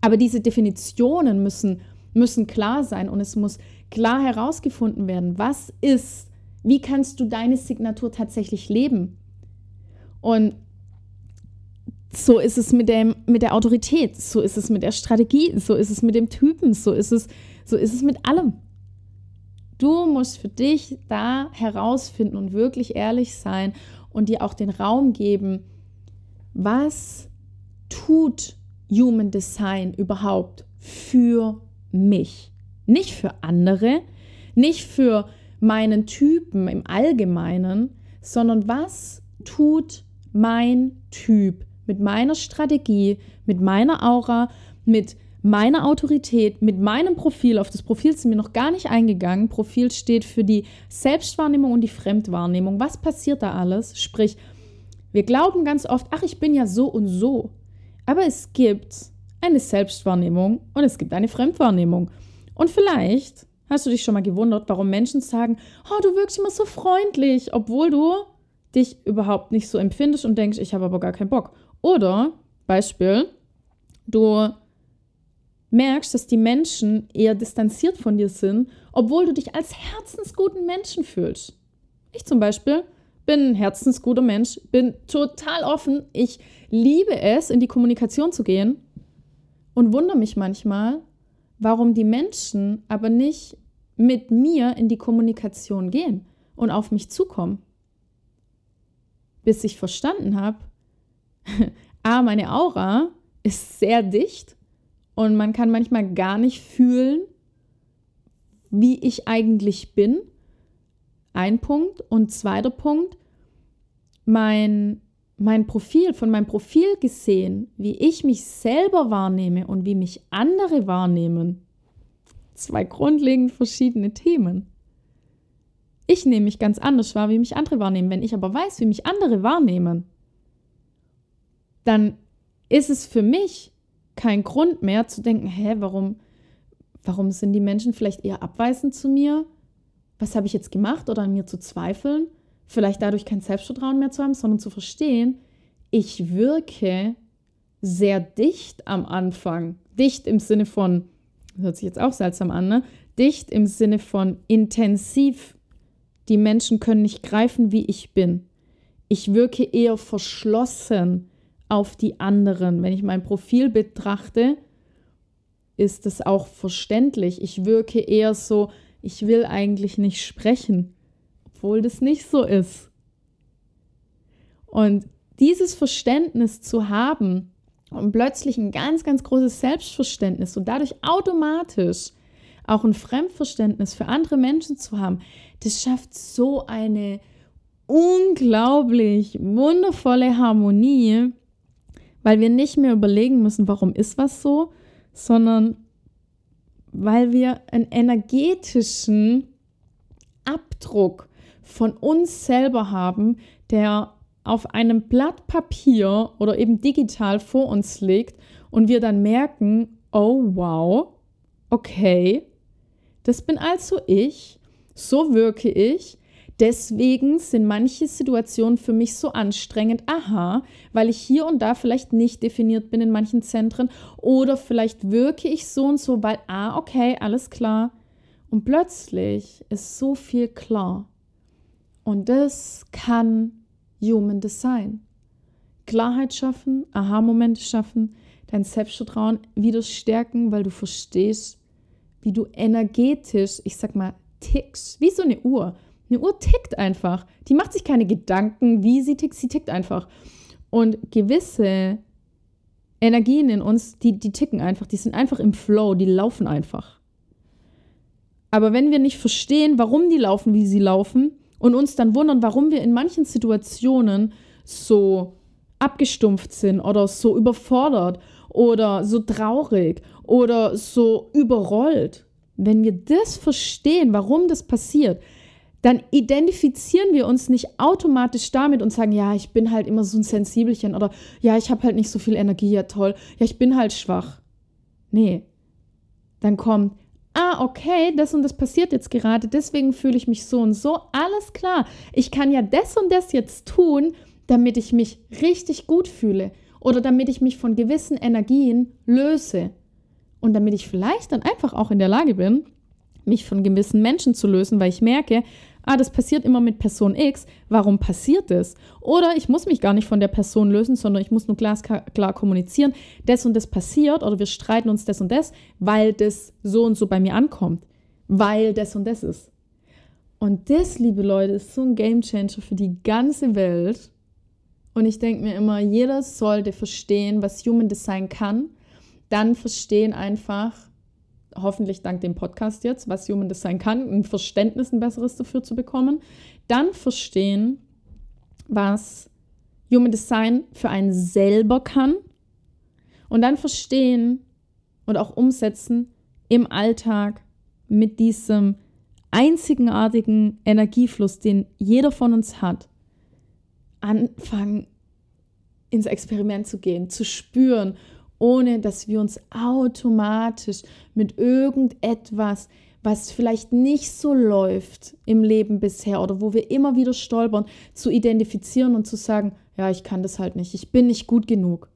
Aber diese Definitionen müssen, müssen klar sein und es muss klar herausgefunden werden, was ist, wie kannst du deine Signatur tatsächlich leben. Und so ist es mit, dem, mit der Autorität, so ist es mit der Strategie, so ist es mit dem Typen, so ist es, so ist es mit allem. Du musst für dich da herausfinden und wirklich ehrlich sein und dir auch den Raum geben, was tut Human Design überhaupt für mich? Nicht für andere, nicht für meinen Typen im Allgemeinen, sondern was tut mein Typ mit meiner Strategie, mit meiner Aura, mit meiner Autorität, mit meinem Profil. Auf das Profil sind wir noch gar nicht eingegangen. Profil steht für die Selbstwahrnehmung und die Fremdwahrnehmung. Was passiert da alles? Sprich, wir glauben ganz oft, ach, ich bin ja so und so. Aber es gibt eine Selbstwahrnehmung und es gibt eine Fremdwahrnehmung. Und vielleicht hast du dich schon mal gewundert, warum Menschen sagen, oh, du wirkst immer so freundlich, obwohl du dich überhaupt nicht so empfindest und denkst, ich habe aber gar keinen Bock. Oder, Beispiel, du merkst, dass die Menschen eher distanziert von dir sind, obwohl du dich als herzensguten Menschen fühlst. Ich zum Beispiel bin ein herzensguter Mensch, bin total offen. Ich liebe es, in die Kommunikation zu gehen und wundere mich manchmal, warum die Menschen aber nicht mit mir in die Kommunikation gehen und auf mich zukommen. bis ich verstanden habe, a, meine Aura ist sehr dicht und man kann manchmal gar nicht fühlen, wie ich eigentlich bin. Ein Punkt. Und zweiter Punkt, mein, mein Profil, von meinem Profil gesehen, wie ich mich selber wahrnehme und wie mich andere wahrnehmen. Zwei grundlegend verschiedene Themen. Ich nehme mich ganz anders wahr, wie mich andere wahrnehmen. Wenn ich aber weiß, wie mich andere wahrnehmen, dann ist es für mich kein Grund mehr zu denken, hä, warum, warum sind die Menschen vielleicht eher abweisend zu mir? Was habe ich jetzt gemacht oder an mir zu zweifeln? Vielleicht dadurch kein Selbstvertrauen mehr zu haben, sondern zu verstehen, ich wirke sehr dicht am Anfang. Dicht im Sinne von, hört sich jetzt auch seltsam an, ne? Dicht im Sinne von intensiv. Die Menschen können nicht greifen, wie ich bin. Ich wirke eher verschlossen auf die anderen. Wenn ich mein Profil betrachte, ist es auch verständlich. Ich wirke eher so, ich will eigentlich nicht sprechen, obwohl das nicht so ist. Und dieses Verständnis zu haben und plötzlich ein ganz, ganz großes Selbstverständnis und dadurch automatisch auch ein Fremdverständnis für andere Menschen zu haben, das schafft so eine unglaublich wundervolle Harmonie, weil wir nicht mehr überlegen müssen, warum ist was so, sondern weil wir einen energetischen Abdruck von uns selber haben, der auf einem Blatt Papier oder eben digital vor uns liegt und wir dann merken, oh wow, okay, das bin also ich, so wirke ich, Deswegen sind manche Situationen für mich so anstrengend. Aha, weil ich hier und da vielleicht nicht definiert bin in manchen Zentren oder vielleicht wirke ich so und so, weil, ah, okay, alles klar. Und plötzlich ist so viel klar. Und das kann Human Design. Klarheit schaffen, Aha-Momente schaffen, dein Selbstvertrauen wieder stärken, weil du verstehst, wie du energetisch, ich sag mal, tickst, wie so eine Uhr. Eine Uhr tickt einfach. Die macht sich keine Gedanken, wie sie tickt, sie tickt einfach. Und gewisse Energien in uns, die, die ticken einfach, die sind einfach im Flow, die laufen einfach. Aber wenn wir nicht verstehen, warum die laufen, wie sie laufen, und uns dann wundern, warum wir in manchen Situationen so abgestumpft sind oder so überfordert oder so traurig oder so überrollt, wenn wir das verstehen, warum das passiert, dann identifizieren wir uns nicht automatisch damit und sagen, ja, ich bin halt immer so ein Sensibelchen oder ja, ich habe halt nicht so viel Energie, ja toll, ja, ich bin halt schwach. Nee. Dann kommt, ah, okay, das und das passiert jetzt gerade, deswegen fühle ich mich so und so, alles klar. Ich kann ja das und das jetzt tun, damit ich mich richtig gut fühle oder damit ich mich von gewissen Energien löse und damit ich vielleicht dann einfach auch in der Lage bin, mich von gewissen Menschen zu lösen, weil ich merke, ah, das passiert immer mit Person X, warum passiert das? Oder ich muss mich gar nicht von der Person lösen, sondern ich muss nur glasklar kommunizieren, das und das passiert oder wir streiten uns das und das, weil das so und so bei mir ankommt, weil das und das ist. Und das, liebe Leute, ist so ein Gamechanger für die ganze Welt. Und ich denke mir immer, jeder sollte verstehen, was Human Design kann. Dann verstehen einfach, hoffentlich dank dem Podcast jetzt, was Human Design kann, ein Verständnis, ein besseres dafür zu bekommen. Dann verstehen, was Human Design für einen selber kann. Und dann verstehen und auch umsetzen im Alltag mit diesem einzigartigen Energiefluss, den jeder von uns hat, anfangen ins Experiment zu gehen, zu spüren ohne dass wir uns automatisch mit irgendetwas, was vielleicht nicht so läuft im Leben bisher oder wo wir immer wieder stolpern, zu identifizieren und zu sagen, ja, ich kann das halt nicht, ich bin nicht gut genug,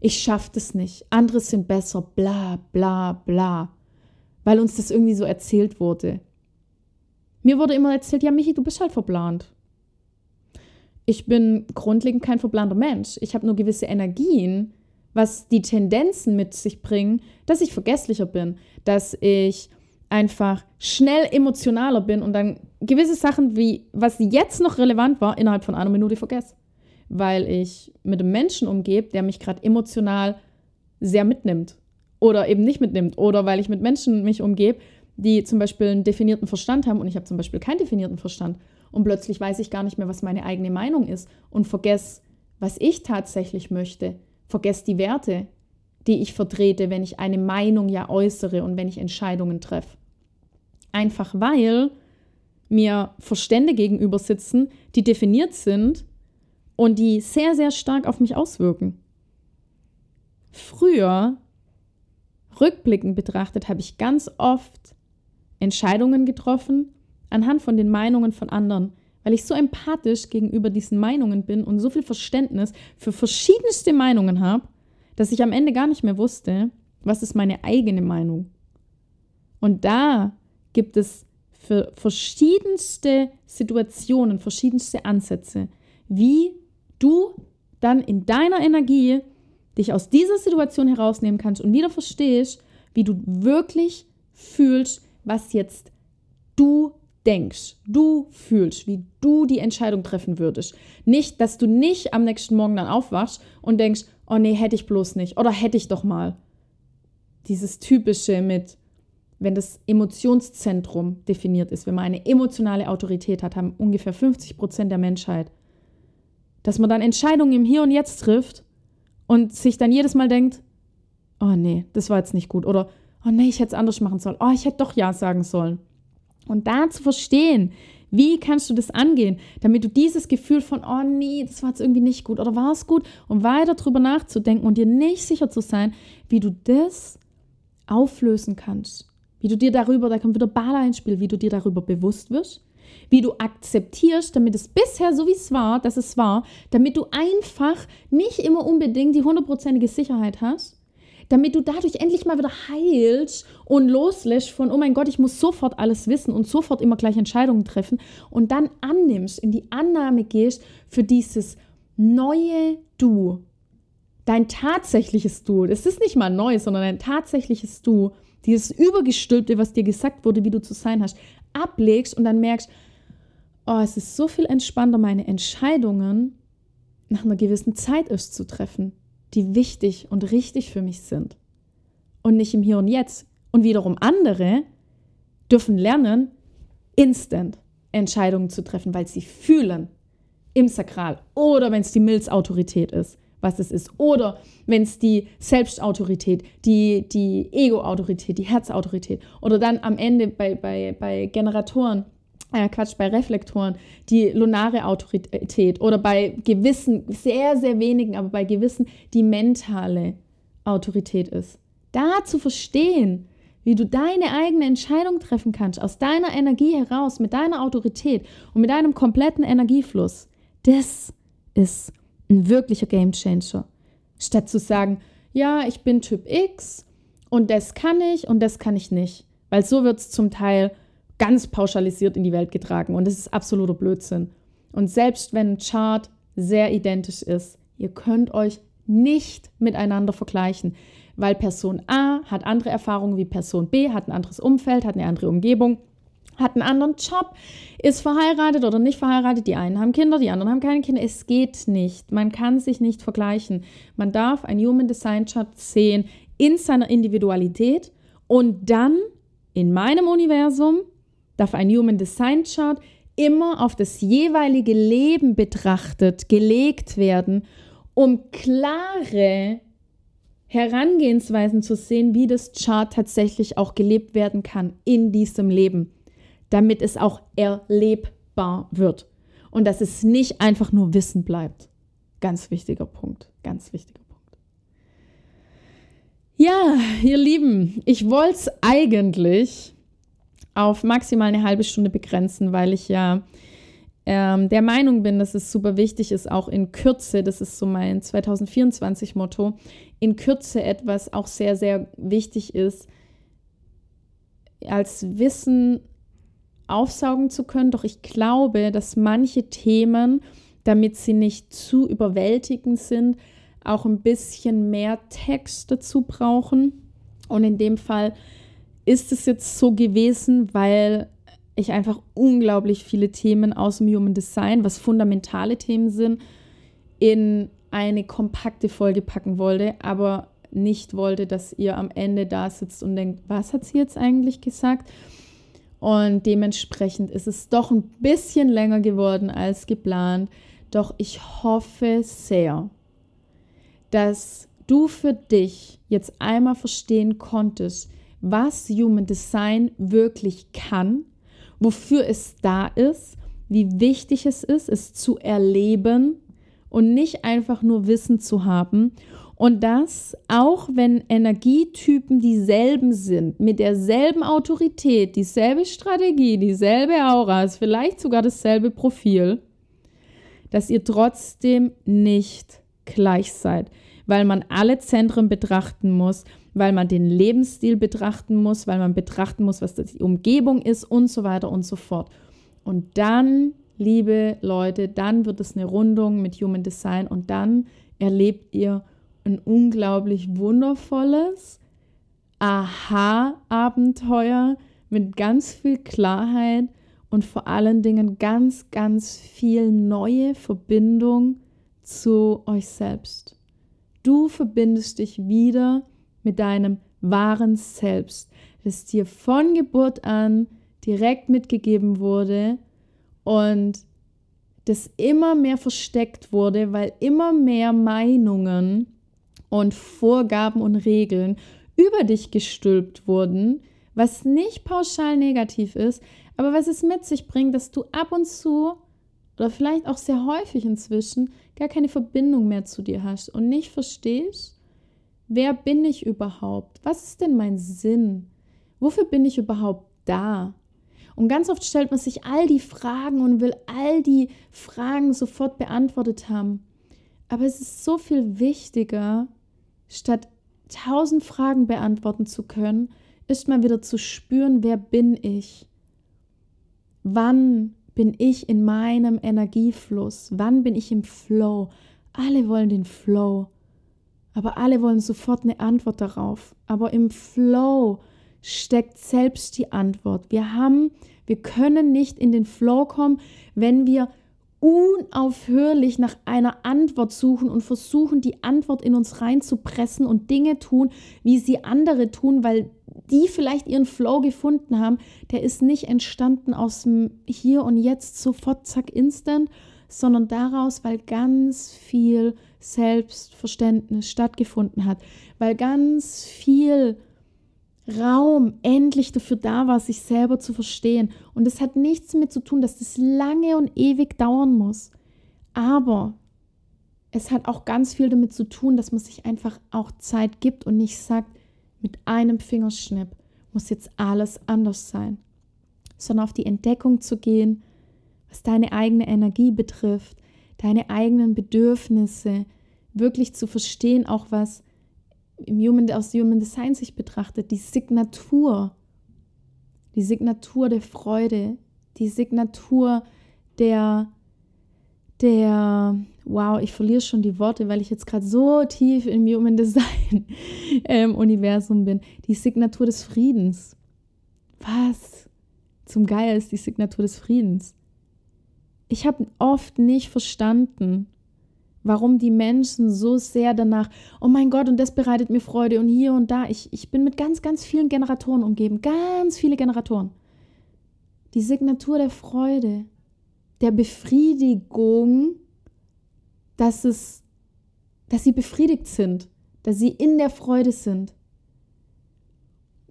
ich schaffe das nicht, andere sind besser, bla bla bla, weil uns das irgendwie so erzählt wurde. Mir wurde immer erzählt, ja, Michi, du bist halt verplant. Ich bin grundlegend kein verplanter Mensch. Ich habe nur gewisse Energien, was die Tendenzen mit sich bringen, dass ich vergesslicher bin, dass ich einfach schnell emotionaler bin und dann gewisse Sachen wie, was jetzt noch relevant war, innerhalb von einer Minute vergesse. weil ich mit einem Menschen umgebe, der mich gerade emotional sehr mitnimmt oder eben nicht mitnimmt oder weil ich mit Menschen mich umgebe, die zum Beispiel einen definierten Verstand haben und ich habe zum Beispiel keinen definierten Verstand und plötzlich weiß ich gar nicht mehr, was meine eigene Meinung ist und vergesse, was ich tatsächlich möchte, vergesse die Werte, die ich vertrete, wenn ich eine Meinung ja äußere und wenn ich Entscheidungen treffe. Einfach weil mir Verstände gegenüber sitzen, die definiert sind und die sehr, sehr stark auf mich auswirken. Früher, rückblickend betrachtet, habe ich ganz oft Entscheidungen getroffen anhand von den Meinungen von anderen, weil ich so empathisch gegenüber diesen Meinungen bin und so viel Verständnis für verschiedenste Meinungen habe, dass ich am Ende gar nicht mehr wusste, was ist meine eigene Meinung. Und da gibt es für verschiedenste Situationen, verschiedenste Ansätze, wie du dann in deiner Energie dich aus dieser Situation herausnehmen kannst und wieder verstehst, wie du wirklich fühlst, was jetzt du denkst, du fühlst, wie du die Entscheidung treffen würdest. Nicht, dass du nicht am nächsten Morgen dann aufwachst und denkst, oh nee, hätte ich bloß nicht oder hätte ich doch mal. Dieses typische mit, wenn das Emotionszentrum definiert ist, wenn man eine emotionale Autorität hat, haben ungefähr 50 Prozent der Menschheit dass man dann Entscheidungen im Hier und Jetzt trifft und sich dann jedes Mal denkt, oh nee, das war jetzt nicht gut oder oh nee, ich hätte es anders machen sollen, oh, ich hätte doch Ja sagen sollen. Und da zu verstehen, wie kannst du das angehen, damit du dieses Gefühl von, oh nee, das war jetzt irgendwie nicht gut oder war es gut, um weiter drüber nachzudenken und dir nicht sicher zu sein, wie du das auflösen kannst. Wie du dir darüber, da kommt wieder Bala ins Spiel, wie du dir darüber bewusst wirst, wie du akzeptierst, damit es bisher so wie es war, dass es war, damit du einfach nicht immer unbedingt die hundertprozentige Sicherheit hast, damit du dadurch endlich mal wieder heilst und loslässt von, oh mein Gott, ich muss sofort alles wissen und sofort immer gleich Entscheidungen treffen und dann annimmst, in die Annahme gehst für dieses neue Du, dein tatsächliches Du. Das ist nicht mal neu, sondern dein tatsächliches Du, dieses Übergestülpte, was dir gesagt wurde, wie du zu sein hast, ablegst und dann merkst, oh, es ist so viel entspannter, meine Entscheidungen nach einer gewissen Zeit erst zu treffen, die wichtig und richtig für mich sind. Und nicht im Hier und Jetzt. Und wiederum andere dürfen lernen, instant Entscheidungen zu treffen, weil sie fühlen im Sakral oder wenn es die Milzautorität ist, was es ist, oder wenn es die Selbstautorität, die, die Ego-Autorität, die Herzautorität oder dann am Ende bei, bei, bei Generatoren äh, Quatsch, bei Reflektoren die lunare Autorität oder bei gewissen, sehr, sehr wenigen, aber bei gewissen die mentale Autorität ist. Da zu verstehen, wie du deine eigene Entscheidung treffen kannst, aus deiner Energie heraus, mit deiner Autorität und mit deinem kompletten Energiefluss, das ist ein wirklicher Gamechanger. Statt zu sagen, ja, ich bin Typ X und das kann ich und das kann ich nicht. Weil so wird es zum Teil ganz pauschalisiert in die Welt getragen und das ist absoluter Blödsinn. Und selbst wenn ein Chart sehr identisch ist, ihr könnt euch nicht miteinander vergleichen, weil Person A hat andere Erfahrungen wie Person B, hat ein anderes Umfeld, hat eine andere Umgebung, hat einen anderen Job, ist verheiratet oder nicht verheiratet. Die einen haben Kinder, die anderen haben keine Kinder. Es geht nicht. Man kann sich nicht vergleichen. Man darf ein Human Design Chart sehen in seiner Individualität und dann in meinem Universum darf ein Human Design Chart immer auf das jeweilige Leben betrachtet, gelegt werden, um klare Herangehensweisen zu sehen, wie das Chart tatsächlich auch gelebt werden kann in diesem Leben, damit es auch erlebbar wird und dass es nicht einfach nur Wissen bleibt. Ganz wichtiger Punkt, ganz wichtiger Punkt. Ja, ihr Lieben, ich wollte es eigentlich auf maximal eine halbe Stunde begrenzen, weil ich ja ähm, der Meinung bin, dass es super wichtig ist, auch in Kürze, das ist so mein 2024-Motto, in Kürze etwas auch sehr, sehr wichtig ist, als Wissen aufsaugen zu können. Doch ich glaube, dass manche Themen, damit sie nicht zu überwältigend sind, auch ein bisschen mehr Text dazu brauchen. Und in dem Fall ist es jetzt so gewesen, weil ich einfach unglaublich viele Themen aus dem Human Design, was fundamentale Themen sind, in eine kompakte Folge packen wollte, aber nicht wollte, dass ihr am Ende da sitzt und denkt, was hat sie jetzt eigentlich gesagt? Und dementsprechend ist es doch ein bisschen länger geworden als geplant. Doch ich hoffe sehr, dass du für dich jetzt einmal verstehen konntest, was Human Design wirklich kann, wofür es da ist, wie wichtig es ist, es zu erleben und nicht einfach nur Wissen zu haben. Und das, auch wenn Energietypen dieselben sind, mit derselben Autorität, dieselbe Strategie, dieselbe Aura, ist vielleicht sogar dasselbe Profil, dass ihr trotzdem nicht gleich seid, weil man alle Zentren betrachten muss, weil man den Lebensstil betrachten muss, weil man betrachten muss, was die Umgebung ist und so weiter und so fort. Und dann, liebe Leute, dann wird es eine Rundung mit Human Design und dann erlebt ihr ein unglaublich wundervolles Aha-Abenteuer mit ganz viel Klarheit und vor allen Dingen ganz, ganz viel neue Verbindung zu euch selbst. Du verbindest dich wieder mit deinem wahren Selbst, das dir von Geburt an direkt mitgegeben wurde und das immer mehr versteckt wurde, weil immer mehr Meinungen und Vorgaben und Regeln über dich gestülpt wurden, was nicht pauschal negativ ist, aber was es mit sich bringt, dass du ab und zu oder vielleicht auch sehr häufig inzwischen gar keine Verbindung mehr zu dir hast und nicht verstehst, wer bin ich überhaupt? Was ist denn mein Sinn? Wofür bin ich überhaupt da? Und ganz oft stellt man sich all die Fragen und will all die Fragen sofort beantwortet haben. Aber es ist so viel wichtiger, statt tausend Fragen beantworten zu können, ist mal wieder zu spüren, wer bin ich? Wann bin ich in meinem Energiefluss? Wann bin ich im Flow? Alle wollen den Flow, aber alle wollen sofort eine Antwort darauf. Aber im Flow steckt selbst die Antwort. Wir haben, wir können nicht in den Flow kommen, wenn wir unaufhörlich nach einer Antwort suchen und versuchen, die Antwort in uns reinzupressen und Dinge tun, wie sie andere tun, weil die vielleicht ihren Flow gefunden haben, der ist nicht entstanden aus dem Hier und Jetzt sofort, zack, instant, sondern daraus, weil ganz viel Selbstverständnis stattgefunden hat, weil ganz viel Raum endlich dafür da war, sich selber zu verstehen. Und es hat nichts damit zu tun, dass das lange und ewig dauern muss. Aber es hat auch ganz viel damit zu tun, dass man sich einfach auch Zeit gibt und nicht sagt, mit einem Fingerschnipp muss jetzt alles anders sein, sondern auf die Entdeckung zu gehen, was deine eigene Energie betrifft, deine eigenen Bedürfnisse, wirklich zu verstehen, auch was im Human, aus Human Design sich betrachtet, die Signatur, die Signatur der Freude, die Signatur der, der, wow, ich verliere schon die Worte, weil ich jetzt gerade so tief im Human Design ähm, Universum bin, die Signatur des Friedens. Was zum Geier ist die Signatur des Friedens? Ich habe oft nicht verstanden, warum die Menschen so sehr danach, oh mein Gott, und das bereitet mir Freude und hier und da. Ich, ich bin mit ganz, ganz vielen Generatoren umgeben, ganz viele Generatoren. Die Signatur der Freude, der Befriedigung, dass, es, dass sie befriedigt sind, dass sie in der Freude sind.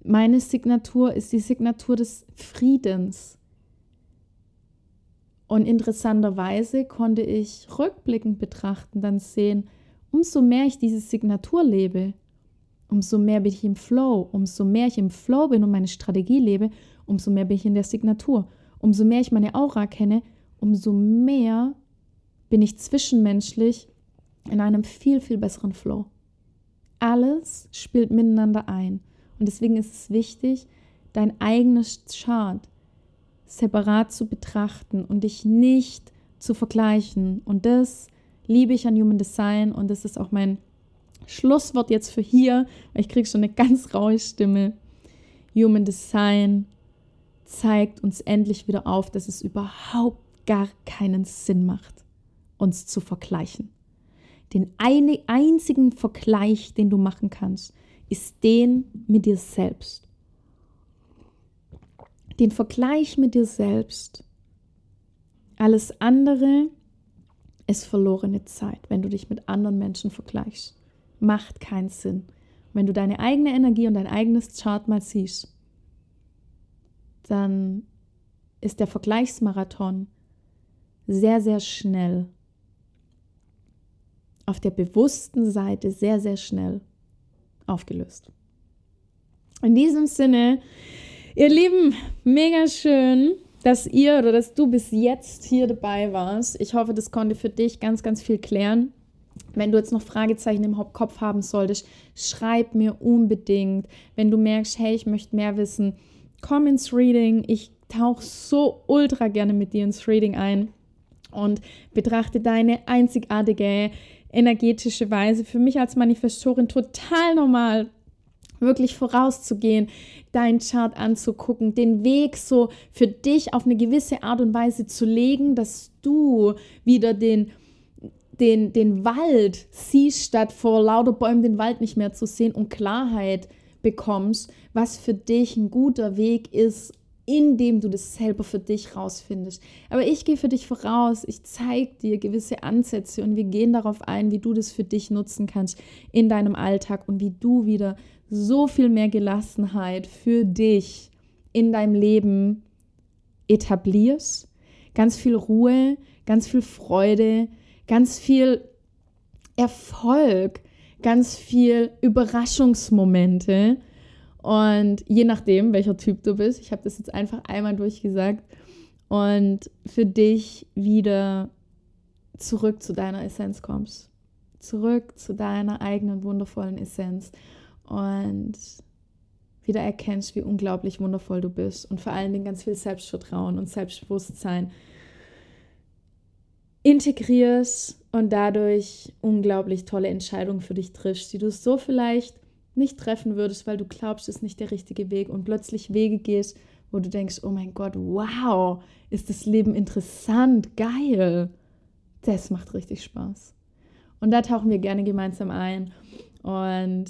Meine Signatur ist die Signatur des Friedens. Und interessanterweise konnte ich rückblickend betrachten, dann sehen, umso mehr ich diese Signatur lebe, umso mehr bin ich im Flow, umso mehr ich im Flow bin und meine Strategie lebe, umso mehr bin ich in der Signatur. Umso mehr ich meine Aura kenne, umso mehr bin ich zwischenmenschlich in einem viel, viel besseren Flow. Alles spielt miteinander ein. Und deswegen ist es wichtig, dein eigenes Chart, separat zu betrachten und dich nicht zu vergleichen. Und das liebe ich an Human Design und das ist auch mein Schlusswort jetzt für hier, weil ich kriege schon eine ganz raue Stimme. Human Design zeigt uns endlich wieder auf, dass es überhaupt gar keinen Sinn macht, uns zu vergleichen. Den eine, einzigen Vergleich, den du machen kannst, ist den mit dir selbst. Den Vergleich mit dir selbst. Alles andere ist verlorene Zeit, wenn du dich mit anderen Menschen vergleichst. Macht keinen Sinn. Wenn du deine eigene Energie und dein eigenes Chart mal siehst, dann ist der Vergleichsmarathon sehr, sehr schnell auf der bewussten Seite sehr, sehr schnell aufgelöst. In diesem Sinne, ihr Lieben, mega schön, dass ihr oder dass du bis jetzt hier dabei warst. Ich hoffe, das konnte für dich ganz, ganz viel klären. Wenn du jetzt noch Fragezeichen im Kopf haben solltest, schreib mir unbedingt. Wenn du merkst, hey, ich möchte mehr wissen, komm ins Reading. Ich tauche so ultra gerne mit dir ins Reading ein und betrachte deine einzigartige energetische Weise. Für mich als Manifestorin total normal, wirklich vorauszugehen, deinen Chart anzugucken, den Weg so für dich auf eine gewisse Art und Weise zu legen, dass du wieder den den, den Wald siehst, statt vor lauter Bäumen den Wald nicht mehr zu sehen und Klarheit bekommst, was für dich ein guter Weg ist, indem du das selber für dich rausfindest. Aber ich gehe für dich voraus, ich zeige dir gewisse Ansätze und wir gehen darauf ein, wie du das für dich nutzen kannst in deinem Alltag und wie du wieder so viel mehr Gelassenheit für dich in deinem Leben etablierst. Ganz viel Ruhe, ganz viel Freude, ganz viel Erfolg, ganz viel Überraschungsmomente und je nachdem, welcher Typ du bist, ich habe das jetzt einfach einmal durchgesagt und für dich wieder zurück zu deiner Essenz kommst. Zurück zu deiner eigenen wundervollen Essenz und wieder erkennst, wie unglaublich wundervoll du bist und vor allen Dingen ganz viel Selbstvertrauen und Selbstbewusstsein integrierst und dadurch unglaublich tolle Entscheidungen für dich triffst, die du so vielleicht nicht treffen würdest, weil du glaubst, es ist nicht der richtige Weg und plötzlich Wege gehst, wo du denkst, oh mein Gott, wow, ist das Leben interessant, geil. Das macht richtig Spaß. Und da tauchen wir gerne gemeinsam ein. Und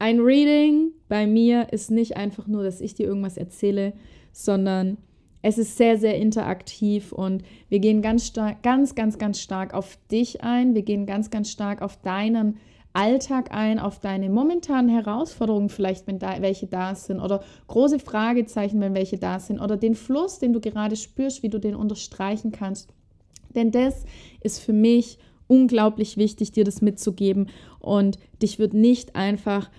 ein Reading bei mir ist nicht einfach nur, dass ich dir irgendwas erzähle, sondern es ist sehr, sehr interaktiv und wir gehen ganz stark, ganz, ganz, ganz stark auf dich ein. Wir gehen ganz, ganz stark auf deinen Alltag ein, auf deine momentanen Herausforderungen vielleicht, wenn da welche da sind oder große Fragezeichen, wenn welche da sind oder den Fluss, den du gerade spürst, wie du den unterstreichen kannst. Denn das ist für mich unglaublich wichtig, dir das mitzugeben und dich wird nicht einfach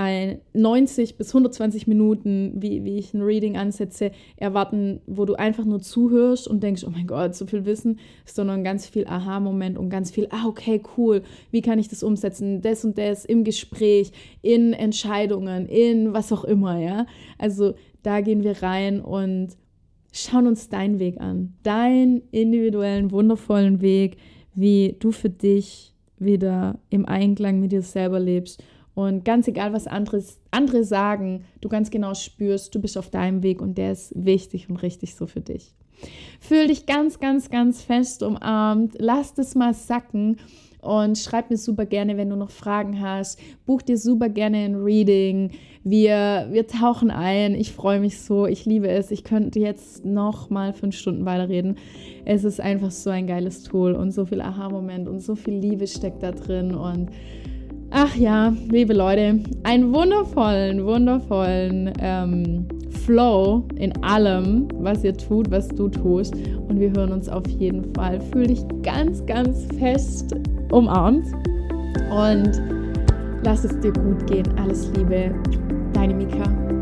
ein 90 bis 120 Minuten, wie, wie ich ein Reading ansetze, erwarten, wo du einfach nur zuhörst und denkst, oh mein Gott, so viel Wissen, sondern ganz viel Aha-Moment und ganz viel, ah, okay, cool, wie kann ich das umsetzen, das und das im Gespräch, in Entscheidungen, in was auch immer, ja. Also da gehen wir rein und schauen uns deinen Weg an, deinen individuellen, wundervollen Weg, wie du für dich wieder im Einklang mit dir selber lebst und ganz egal, was anderes, andere sagen, du ganz genau spürst, du bist auf deinem Weg und der ist wichtig und richtig so für dich. Fühl dich ganz, ganz, ganz fest umarmt. Lass das mal sacken und schreib mir super gerne, wenn du noch Fragen hast. Buch dir super gerne ein Reading. Wir, wir tauchen ein. Ich freue mich so. Ich liebe es. Ich könnte jetzt noch mal fünf Stunden weiterreden. Es ist einfach so ein geiles Tool und so viel Aha-Moment und so viel Liebe steckt da drin und Ach ja, liebe Leute, einen wundervollen, wundervollen ähm, Flow in allem, was ihr tut, was du tust. Und wir hören uns auf jeden Fall. Fühl dich ganz, ganz fest umarmt und lass es dir gut gehen. Alles Liebe, deine Mika.